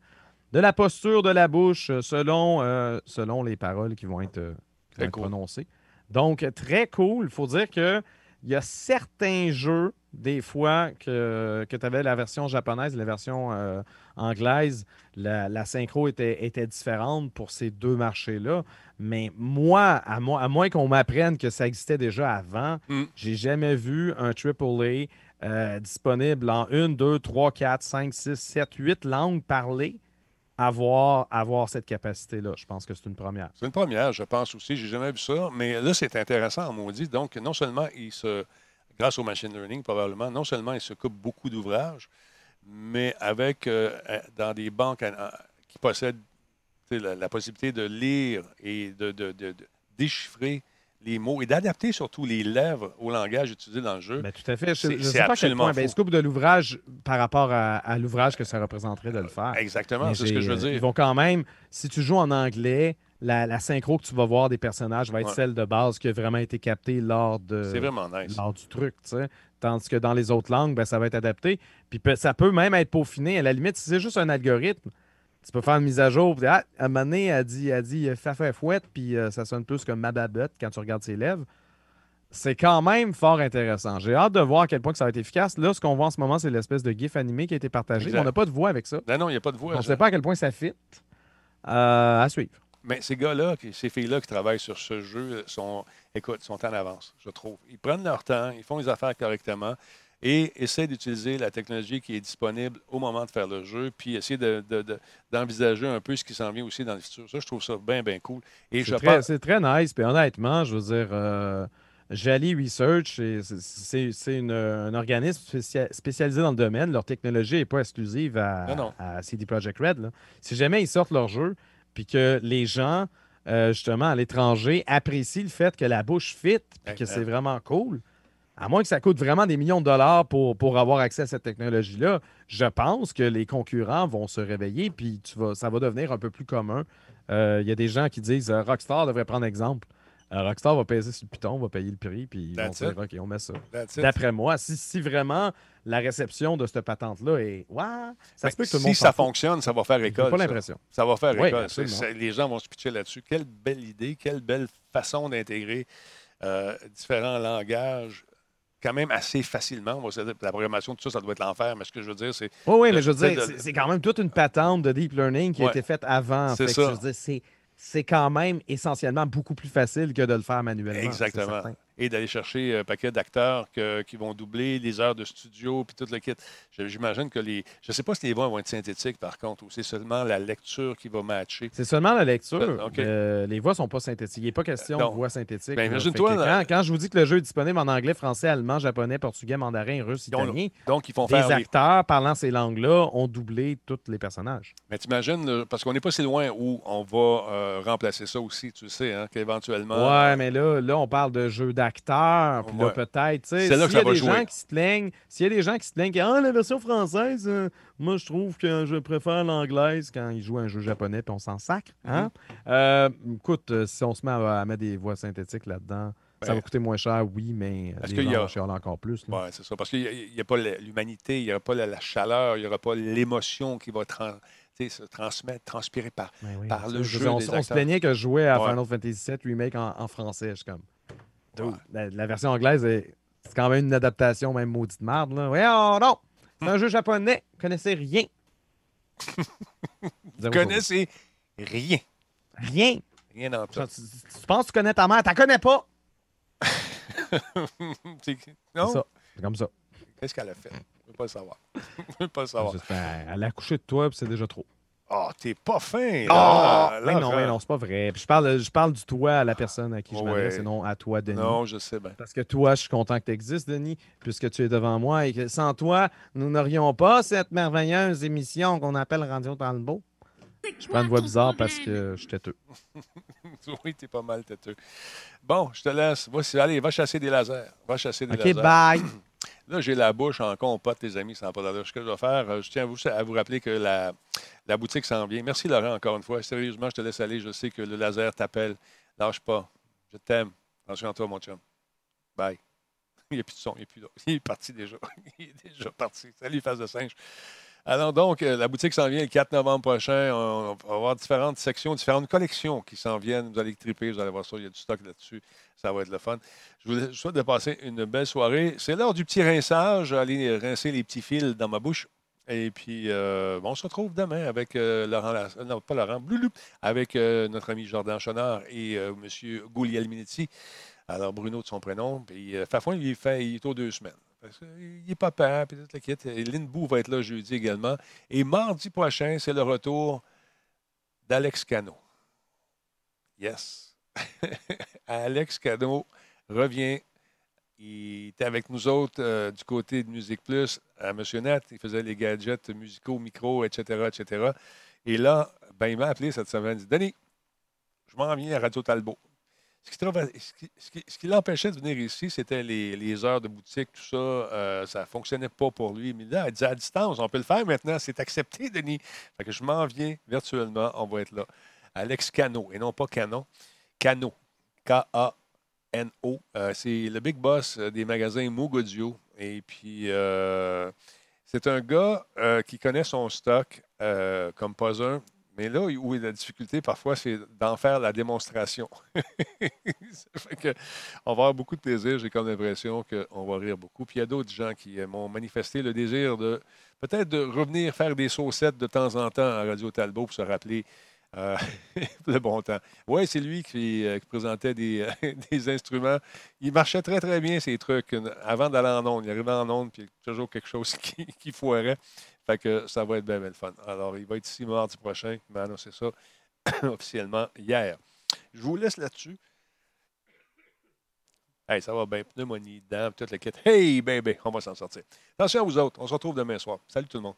de la posture de la bouche euh, selon, euh, selon les paroles qui vont être, euh, qui Très vont être cool. prononcées. Donc, très cool. Il faut dire que il y a certains jeux, des fois, que, que tu avais la version japonaise et la version euh, anglaise, la, la synchro était, était différente pour ces deux marchés-là. Mais moi, à, à moins qu'on m'apprenne que ça existait déjà avant, Mm. j'ai jamais vu un AAA euh, disponible en une, deux, trois, quatre, cinq, six, sept, huit langues parlées avoir, avoir cette capacité-là. Je pense que c'est une première. C'est une première, je pense aussi. J'ai jamais vu ça. Mais là, c'est intéressant, en maudit. Donc, non seulement il se, grâce au machine learning, probablement, non seulement il se coupe beaucoup d'ouvrages, mais avec, euh, euh, dans des banques euh, qui possèdent la, possibilité de lire et de- de déchiffrer les mots et d'adapter surtout les lèvres au langage utilisé dans le jeu. Ben, tout à fait. Je ne sais pas quel point. Ben, coupe de l'ouvrage par rapport à, à l'ouvrage que ça représenterait de le faire. Exactement, Mais c'est ce que je veux euh, dire. Ils vont quand même, si tu joues en anglais, la, la synchro que tu vas voir des personnages va être Ouais. celle de base qui a vraiment été captée lors, de, nice. lors du truc. Tandis que dans les autres langues, ben, ça va être adapté. Puis ça peut même être peaufiné. À la limite, si c'est juste un algorithme, tu peux faire une mise à jour. Puis, ah, à un moment donné, elle dit, elle dit fouette, puis euh, ça sonne plus comme Mababette quand tu regardes ses lèvres. C'est quand même fort intéressant. J'ai hâte de voir à quel point que ça va être efficace. Là, ce qu'on voit en ce moment, c'est l'espèce de GIF animé qui a été partagé. On n'a pas de voix avec ça. Non, non, il n'y a pas de voix. On ne sait pas à quel point ça fit. Euh, à suivre. Mais ces gars-là, ces filles-là qui travaillent sur ce jeu sont, écoute, sont en avance, je trouve. Ils prennent leur temps, ils font les affaires correctement et essaient d'utiliser la technologie qui est disponible au moment de faire le jeu, puis essayer de- de- de- d'envisager un peu ce qui s'en vient aussi dans le futur. Ça, je trouve ça bien, bien cool. Et je C'est très, pense. c'est très nice. Puis honnêtement, je veux dire, euh, Jali Research, c'est- un organisme spécia- spécialisé dans le domaine. Leur technologie n'est pas exclusive à, Non, non. à CD Projekt Red. là. Si jamais ils sortent leur jeu, puis que les gens, euh, justement, à l'étranger, apprécient le fait que la bouche fit, puis que c'est vraiment cool, à moins que ça coûte vraiment des millions de dollars pour, pour avoir accès à cette technologie-là, je pense que les concurrents vont se réveiller, puis tu vas, ça va devenir un peu plus commun. Euh, Il y a des gens qui disent euh, Rockstar devrait prendre exemple Euh, Rockstar va peser sur le piton, va payer le prix, puis ils vont dire. OK, on met ça. D'après moi, si, si vraiment la réception de cette patente-là est. Ouais, ça se peut que tout le monde. si ça fout. fonctionne, ça va faire école. pas ça. l'impression. Ça va faire Oui, école. Les gens vont se pitcher là-dessus. Quelle belle idée, quelle belle façon d'intégrer euh, différents langages quand même assez facilement. On va se dire, la programmation, tout ça, ça doit être l'enfer, mais ce que je veux dire, c'est Oui, oui, mais je veux dire, de- c'est- quand même toute une patente de deep learning qui a été faite avant. C'est ça. c'est- quand même essentiellement beaucoup plus facile que de le faire manuellement. exactement. Et d'aller chercher un paquet d'acteurs qui vont doubler les heures de studio puis tout le kit. J'imagine que les. Je ne sais pas si les voix vont être synthétiques, par contre, ou c'est seulement la lecture qui va matcher. C'est seulement la lecture. Euh, OK. Euh, les voix sont pas synthétiques. Il n'est pas question non. de voix synthétiques. Ben, imagine-toi, Quand, quand je vous dis que le jeu est disponible en anglais, français, allemand, japonais, portugais, mandarin, russe, italien, Donc, ils font les faire. les- acteurs parlant ces langues-là ont doublé tous les personnages. Mais t'imagines, parce qu'on n'est pas si loin où on va euh, remplacer ça aussi, tu sais, hein, qu'éventuellement. Ouais, mais là, là, on parle de jeu d'acteurs. Puis là, peut-être, tu sais, s'il y a des gens qui se plaignent, s'il y a des gens qui se plaignent ah, la version française, euh, moi, je trouve que je préfère l'anglaise quand ils jouent un jeu japonais puis on s'en sacre. Hein? Mm-hmm. Euh, écoute, euh, si on se met à, à mettre des voix synthétiques là-dedans, ça Ben, va coûter moins cher, oui, mais Est-ce les qu'il y gens a- encore plus. Oui, c'est ça. Parce qu'il n'y a, pas l'humanité, il n'y aura pas la, la chaleur, il n'y aura pas l'émotion qui va se transmettre, transpirer par. Ben oui, par le jeu dire, on, des s- on se acteurs. plaignait que je jouais à Ouais. Final Fantasy VII Remake en, en français. Je suis comme. Ouais. La, la version anglaise, est- c'est quand même une adaptation, même maudite marde. Là. Ouais, oh, non! C'est un jeu japonais. Vous connaissez rien. Vous connaissez rien. Rien. Rien dans tout. Tu, tu- tu penses que tu connais ta mère, tu la connais pas. C'est- C'est non? ça. C'est comme ça. Qu'est-ce qu'elle a fait? Je ne veux pas le savoir. Je veux pas le savoir. Juste, elle a couché de toi, puis c'est déjà trop. Oh, t'es pas fin. Ah! là. Non, ben non, c'est pas vrai. Puis je parle, je parle du toi à la personne à qui je Ouais. m'adresse et non à toi, Denis. Non, je sais bien. Parce que toi, je suis content que tu existes, Denis, puisque tu es devant moi et que sans toi, nous n'aurions pas cette merveilleuse émission qu'on appelle Radio Talbot. Je prends une voix bizarre parce que je suis têteux. Oui, t'es pas mal têteux. Bon, je te laisse. Voici, allez, va chasser des lasers. Va chasser des OK, lasers. bye. Là, j'ai la bouche en compote, les amis, sans pas d'allure. Ce que je vais faire, euh, je tiens à vous, à vous rappeler que la, la boutique s'en vient. Merci, Laurent, encore une fois. Sérieusement, je te laisse aller. Je sais que le laser t'appelle. Lâche pas. Je t'aime. Attention à toi, mon chum. Bye. Il n'y a plus de son. Il, est plus il est parti déjà. Il est déjà parti. Salut, face de singe. Alors donc, euh, la boutique s'en vient le 4 novembre prochain. On, va avoir différentes sections, différentes collections qui s'en viennent. Vous allez triper, vous allez voir ça. Il y a du stock là-dessus. Ça va être le fun. Je vous souhaite de passer une belle soirée. C'est l'heure du petit rinçage. Aller rincer les petits fils dans ma bouche. Et puis, euh, on se retrouve demain avec euh, Laurent, non, pas Laurent, Bloulou, avec notre ami Jordan Chonard et M. Guglielminetti. Alors, Bruno de son prénom. Puis, Fafouin, il, fait, il est aux deux semaines. Qu'il est papa, puis toute la kit. Et Lynn va être là jeudi également. Et mardi prochain, c'est le retour d'Alex Cano. Yes. Alex Cano revient. Il était avec nous autres euh, du côté de Musique Plus à Monsieur Nat. Il faisait les gadgets musicaux, micros, etc., etc. Et là, ben, il m'a appelé cette semaine. Il dit Denis, je m'en viens à Radio Talbot. Ce qui, l'empêchait de venir ici, c'était les, heures de boutique, tout ça. euh, ça ne fonctionnait pas pour lui. Mais là, il dit à distance, on peut le faire maintenant. C'est accepté, Denis. Fait que je m'en viens virtuellement. On va être là. Alex Cano, et non pas Canon. Cano. K-A-N-O. Euh, c'est le big boss euh, des magasins Moog Audio. Et puis, euh, c'est un gars qui connaît son stock comme pas un. Mais là où il a la difficulté parfois, c'est d'en faire la démonstration. Ça fait que on va avoir beaucoup de plaisir. J'ai comme l'impression qu'on va rire beaucoup. Puis il y a d'autres gens qui m'ont manifesté le désir de peut-être de revenir faire des saucettes de temps en temps à Radio Talbot pour se rappeler euh, le bon temps. Oui, c'est lui qui, euh, présentait des, euh, des instruments. Il marchait très, très bien, ces trucs. Avant d'aller en onde, il arrivait en onde, puis toujours quelque chose qui foirait. Fait que ça va être bien, bien le fun. Alors, il va être ici mardi prochain. Il m'a annoncé ça officiellement hier. Je vous laisse là-dessus. Hey, ça va bien. Pneumonie, dents, toute la quête. Hey, bébé, on va s'en sortir. Attention à vous autres. On se retrouve demain soir. Salut tout le monde.